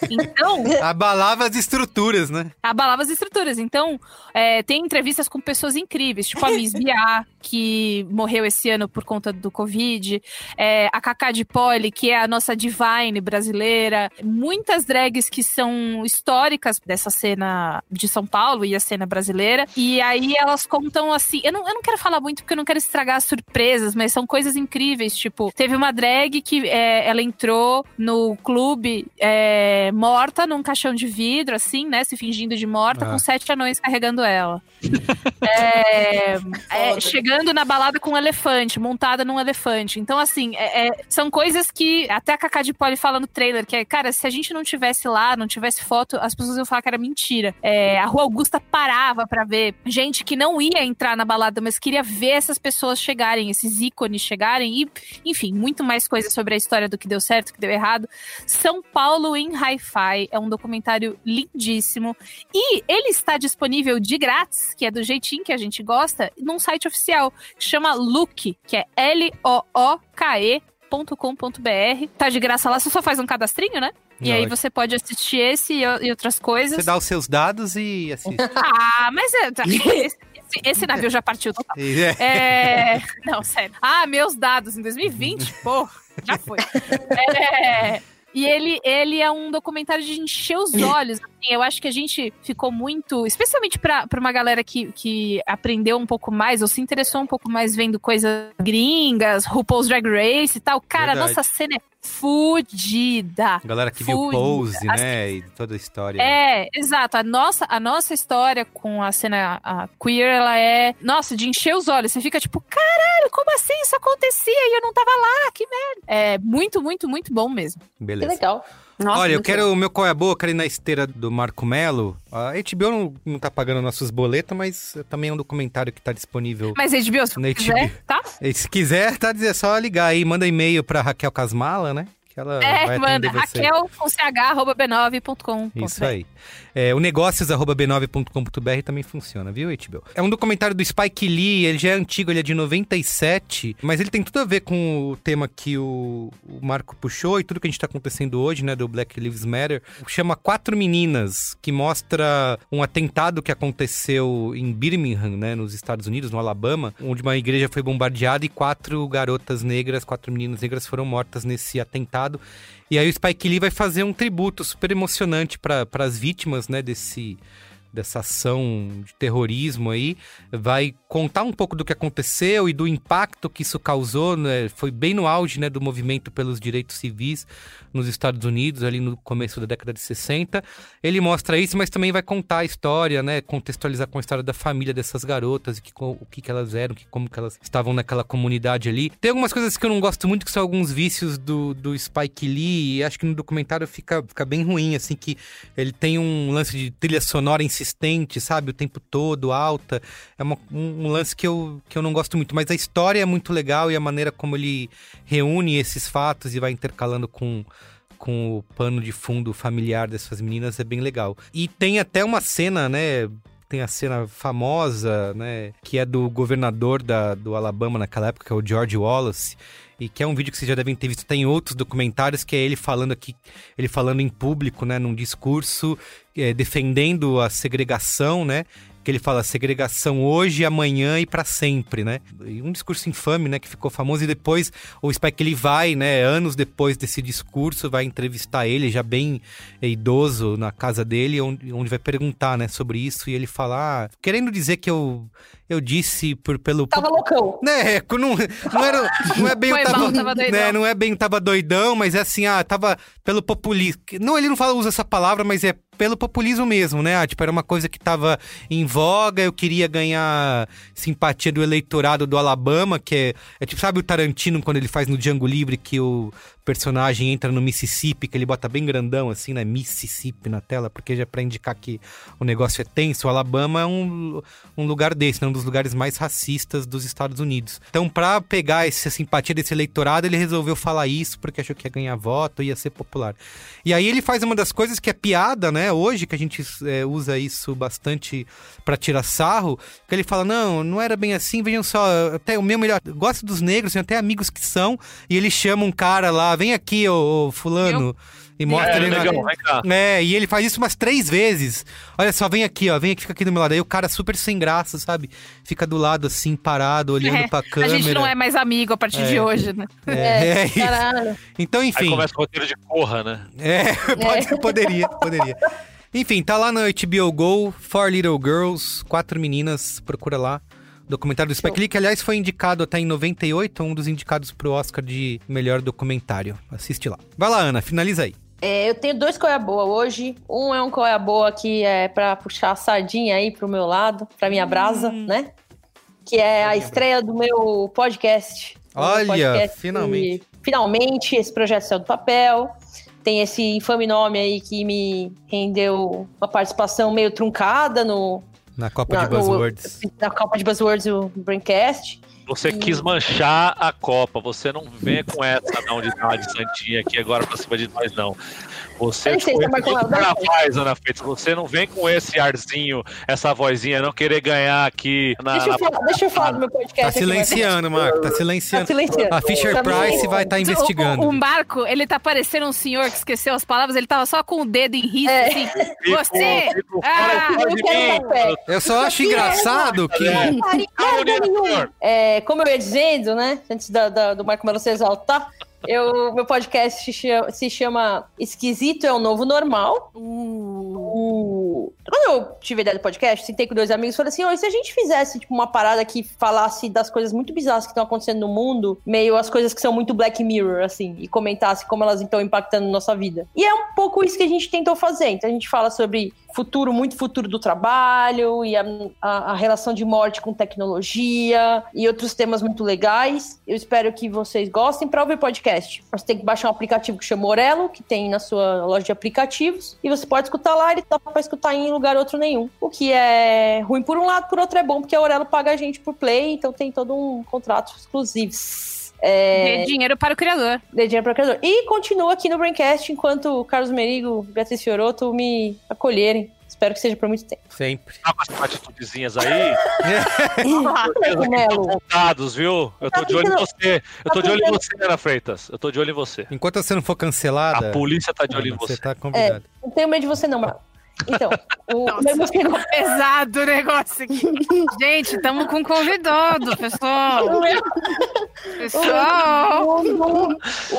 Então, Abalava as estruturas, né? abalava as estruturas. Então, é, tem entrevistas com pessoas incríveis, tipo a Miss Biá, que morreu esse ano por conta do Covid, é, a Cacá de Poli, que é a nossa divine brasileira, muitas drags que são históricas dessa cena de São Paulo e a cena brasileira. E aí elas contam assim. Eu não, eu não quero falar muito porque eu não quero estragar as surpresas, mas são coisas incríveis. Tipo, teve uma drag que é, ela entrou no clube é, morta num caixão de vidro, assim, né? Se fingindo de morta, Ah. com sete anões carregando ela. É, é, chegando na balada com um elefante, montada num elefante. Então, assim, é- é, são coisas que até a Cacá de Poli fala no trailer, que é, cara, se a gente não tivesse lá, não tivesse foto, as pessoas iam falar que era mentira. É, a Rua Augusta parava pra ver gente que não ia entrar na balada, mas queria ver essas pessoas chegarem, esses ícones chegarem e, enfim, muito mais coisas sobre a história do que deu certo, que deu errado. São Paulo em Hi-Fi é um documentário lindíssimo e ele está disponível de grátis, que é do jeitinho que a gente gosta, num site oficial que chama Look, que é L-O-O-K-E.com.br. Tá de graça lá, você só faz um cadastrinho, né? E aí Lógico. você pode assistir esse e, e outras coisas. Você dá os seus dados e assiste. Ah, mas é, tá- esse, esse navio já partiu total. É. É, não, sério. Ah, meus dados em 2020, pô, já foi. É, e ele, ele é um documentário de encher os olhos. assim, eu acho que a gente ficou muito, especialmente pra, pra uma galera que, que aprendeu um pouco mais, ou se interessou um pouco mais vendo coisas gringas, RuPaul's Drag Race e tal. Cara, a nossa cena é fudida. Galera que viu Fui. Pose, né? E toda a história. É, exato. A nossa, a nossa história com a cena a queer, ela é, nossa, de encher os olhos. Você fica tipo, caralho, como assim isso acontecia e eu não tava lá? Que merda. É muito, muito, muito bom mesmo. Que Beleza. legal. Nossa, Olha, eu quero o meu qual é a boa, quero ir na esteira do Marco Melo. A HBO não, não tá pagando nossos boletos, mas também é um documentário que tá disponível. Mas HBO, se Na quiser, HBO. tá? E se quiser, tá dizer, é só ligar aí, manda e-mail pra Raquel Casmala, né? Que ela É, vai manda. você. Raquel com ch, arroba b9.com. Isso aí. É, o negócios.b9.com.br também funciona, viu, HBO? É um documentário do Spike Lee, ele já é antigo, ele é de 97, mas ele tem tudo a ver com o tema que o, o Marco puxou e tudo que a gente tá acontecendo hoje, né, do Black Lives Matter. Chama Quatro Meninas, que mostra um atentado que aconteceu em Birmingham, né, nos Estados Unidos, no Alabama, onde uma igreja foi bombardeada e quatro garotas negras, quatro meninas negras foram mortas nesse atentado. E aí o Spike Lee vai fazer um tributo super emocionante para as vítimas, né, desse dessa ação de terrorismo aí, vai contar um pouco do que aconteceu e do impacto que isso causou, né? Foi bem no auge, né, do movimento pelos direitos civis nos Estados Unidos, ali no começo da década de 60. Ele mostra isso, mas também vai contar a história, né, contextualizar com a história da família dessas garotas e que, o que, que elas eram, que, como que elas estavam naquela comunidade ali. Tem algumas coisas que eu não gosto muito, que são alguns vícios do, do Spike Lee, e acho que no documentário fica, fica bem ruim, assim, que ele tem um lance de trilha sonora insistente, sabe, o tempo todo, alta. É uma, um, um lance que eu, que eu não gosto muito, mas a história é muito legal e a maneira como ele reúne esses fatos e vai intercalando com com o pano de fundo familiar dessas meninas é bem legal. E tem até uma cena, né, tem a cena famosa, né, que é do governador da, do Alabama naquela época, que é o George Wallace, e que é um vídeo que vocês já devem ter visto, tem outros documentários, que é ele falando aqui, ele falando em público, né, num discurso, é, defendendo a segregação, né, que ele fala segregação hoje, amanhã e para sempre, né? E um discurso infame, né, que ficou famoso e depois o Spike ele vai, né, anos depois desse discurso, vai entrevistar ele já bem idoso na casa dele, onde, onde vai perguntar, né, sobre isso e ele fala, ah, querendo dizer que eu eu disse por pelo Tava loucão. né, não, não era não é bem Foi eu tava, mal, tava doidão. né, não é bem tava doidão, mas é assim, ah, tava pelo populismo. Não, ele não fala usa essa palavra, mas é pelo populismo mesmo, né? Ah, tipo, era uma coisa que tava em voga, eu queria ganhar simpatia do eleitorado do Alabama, que é, é tipo, sabe o Tarantino quando ele faz no Django Livre que o personagem entra no Mississippi, que ele bota bem grandão assim, né? Mississippi na tela, porque já é pra indicar que o negócio é tenso. O Alabama é um, um lugar desse, né? Um dos lugares mais racistas dos Estados Unidos. Então, pra pegar essa simpatia desse eleitorado, ele resolveu falar isso porque achou que ia ganhar voto, ia ser popular. E aí ele faz uma das coisas que é piada, né? Hoje, que a gente é, usa isso bastante pra tirar sarro, que ele fala, não, não era bem assim, vejam só, até o meu melhor, gosto dos negros, tem até amigos que são, e ele chama um cara lá, vem aqui, ô, ô, fulano, e mostra É, ele na... legal. É, e ele faz isso umas três vezes. Olha só, vem aqui, ó, vem aqui, fica aqui do meu lado. Aí o cara super sem graça, sabe? Fica do lado assim, parado, olhando É, pra a câmera. gente não é mais amigo a partir de hoje, né? É, é isso. Caralho. Então, Aí enfim. começa o roteiro de corra, né? É, pode, poderia, poderia. Enfim, tá lá no HBO Go, Four Little Girls, quatro meninas, procura lá. Documentário do Spike Lee, que aliás foi indicado até em 98, um dos indicados pro Oscar de melhor documentário. Assiste lá. Vai lá, Ana, finaliza aí. É, eu tenho dois coia boa hoje. Um é um coia boa que é pra puxar a sardinha aí pro meu lado, pra minha brasa, né? Que é a estreia do meu podcast. O meu Olha, podcast finalmente. Finalmente, esse projeto saiu do papel. Tem esse infame nome aí que me rendeu uma participação meio truncada no, Na Copa na, de Buzzwords. no- na Copa de Buzzwords do Braincast. Você quis manchar a Copa. Você não venha com essa não de de santinha aqui agora pra cima de nós, não. Você não é Ana Freitas. Você não vem com esse arzinho, essa vozinha, não querer ganhar aqui na. Deixa eu, na- falar, deixa eu falar do meu podcast. Tá silenciando, Marco, tá Tá silenciando. silenciando. A Fisher Tá Price vai estar investigando. O, o Marco, ele tá parecendo um senhor que esqueceu as palavras, ele tava só com o dedo em risco, É. assim. Fico- Você! fico Ah, eu. Eu só acho engraçado que. É. É, como eu ia dizendo, né? Antes da- da- do Marco Melo se exaltar, eu, meu podcast se chama, se chama Esquisito é o Novo Normal. Uh. Quando eu tive a ideia do podcast, sentei com dois amigos e falei assim: "Ô, e se a gente fizesse tipo, uma parada que falasse das coisas muito bizarras que estão acontecendo no mundo, meio as coisas que são muito Black Mirror, assim, e comentasse como elas estão impactando nossa vida. E é um pouco isso que a gente tentou fazer. Então a gente fala sobre futuro, muito futuro do trabalho e a, a- a relação de morte com tecnologia e outros temas muito legais. Eu espero que vocês gostem. Para ouvir podcast, você tem que baixar um aplicativo que chama Orelo, que tem na sua loja de aplicativos, e você pode escutar lá, ele dá para escutar em lugar outro nenhum. O que é ruim por um lado, por outro é bom, porque a Orelo paga a gente por play, então tem todo um contrato exclusivo. É, dê dinheiro para o criador. de dinheiro para o criador. E continua aqui no Braincast enquanto Carlos Merigo e Beatriz Fioroto me acolherem. Espero que seja por muito tempo. Sempre. Tá com essas atitudezinhas aí. Melo. Contados, viu? Eu tô Tá de olho em você. Eu tô tá de olho em você, Ana Freitas. Eu tô de olho em você. Enquanto você não for cancelada. A polícia tá de olho em você você. tá convidado. Não tenho medo de você, não, Marco. Então, o segundo- Pesado o negócio aqui. Gente, estamos com convidado, pessoal. o meu- Pessoal.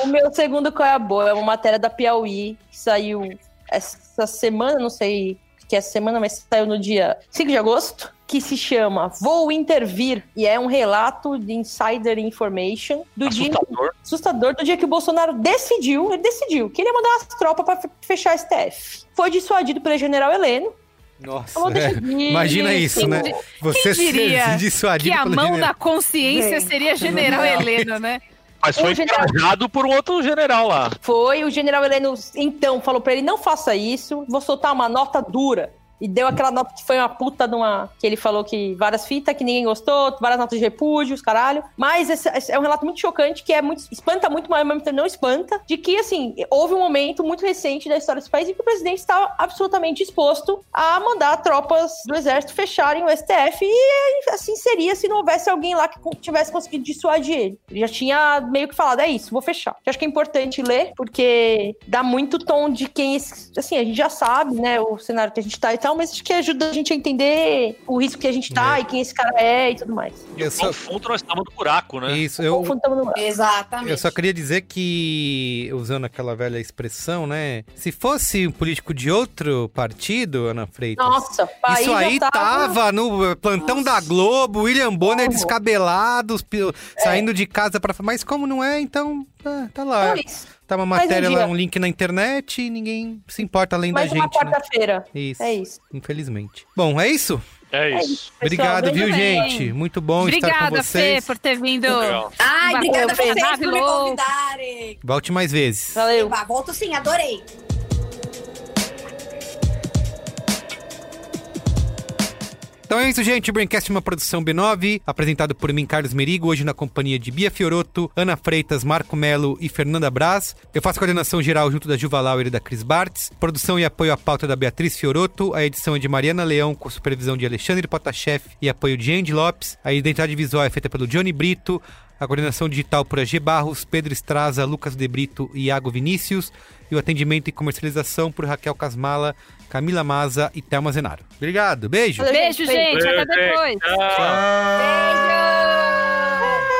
o meu segundo qual é a boa é uma matéria da Piauí que saiu essa semana, não sei que é essa semana, mas saiu no dia 5 de agosto, que se chama Vou Intervir, e é um relato de insider information do dia Assustador. assustador do dia que o Bolsonaro decidiu, ele decidiu que ele ia mandar as tropas para fechar a STF. Foi dissuadido pelo general Heleno. Nossa, Falou, é. imagina isso, sim, né? Você Quem diria ser dissuadido Que a mão general. da consciência Gente. seria General Heleno, né? Mas foi O general- encorajado por um outro general lá. Foi, o general Heleno, então, falou pra ele, não faça isso, vou soltar uma nota dura. E deu aquela nota que foi uma puta de uma... Que ele falou que várias fitas, que ninguém gostou, várias notas de repúdio, os caralho. Mas esse, esse é um relato muito chocante, que é muito... Espanta muito, mas ao mesmo não espanta. De que, assim, houve um momento muito recente da história desse país em que o presidente estava absolutamente disposto a mandar tropas do exército fecharem o STF. E assim seria se não houvesse alguém lá que tivesse conseguido dissuadir ele. Ele já tinha meio que falado, é isso, vou fechar. Eu acho que é importante ler, porque dá muito tom de quem... Assim, a gente já sabe, né, o cenário que a gente tá e tal, mas acho que ajuda a gente a entender o risco que a gente tá É. e quem esse cara é e tudo mais. Eu No só, fundo, nós estamos no buraco, né? isso, eu, Confundo, tamo no- Exatamente. eu só queria dizer que, usando aquela velha expressão, né? Se fosse um político de outro partido, Ana Freitas, Nossa, país Isso aí já tava no plantão da Globo, William Bonner Como? descabelado, É. saindo de casa pra. Mas como não é, então tá, tá lá. Então, isso. Tá uma Mais um matéria lá, um link na internet e ninguém se importa além Mais da uma gente, né? quarta-feira. Isso, É isso. infelizmente. Bom, é isso? É É isso. Obrigado, Pessoal, viu, bem. gente? Muito bom estar com Obrigada, Fê, vocês. por ter vindo. Legal. Ai, obrigada a vocês por me convidarem. Volte mais vezes. Valeu. Volto sim, adorei. Então é isso, gente. O Braincast é uma produção B9, apresentado por mim, Carlos Merigo, hoje na companhia de Bia Fioroto, Ana Freitas, Marco Melo e Fernanda Braz. Eu faço coordenação geral junto da Juva Lauer e da Cris Bartz. Produção e apoio à pauta da Beatriz Fioroto. A edição é de Mariana Leão, com supervisão de Alexandre Potashev e apoio de Andy Lopes. A identidade visual é feita pelo Johnny Brito. A coordenação digital por AG Barros, Pedro Estraza, Lucas De Brito e Iago Vinícius. E o atendimento e comercialização por Raquel Casmala, Camila Maza e Thelma Zenaro. Obrigado, beijo! Beijo, gente. Até depois. Tchau. Tchau. Beijo!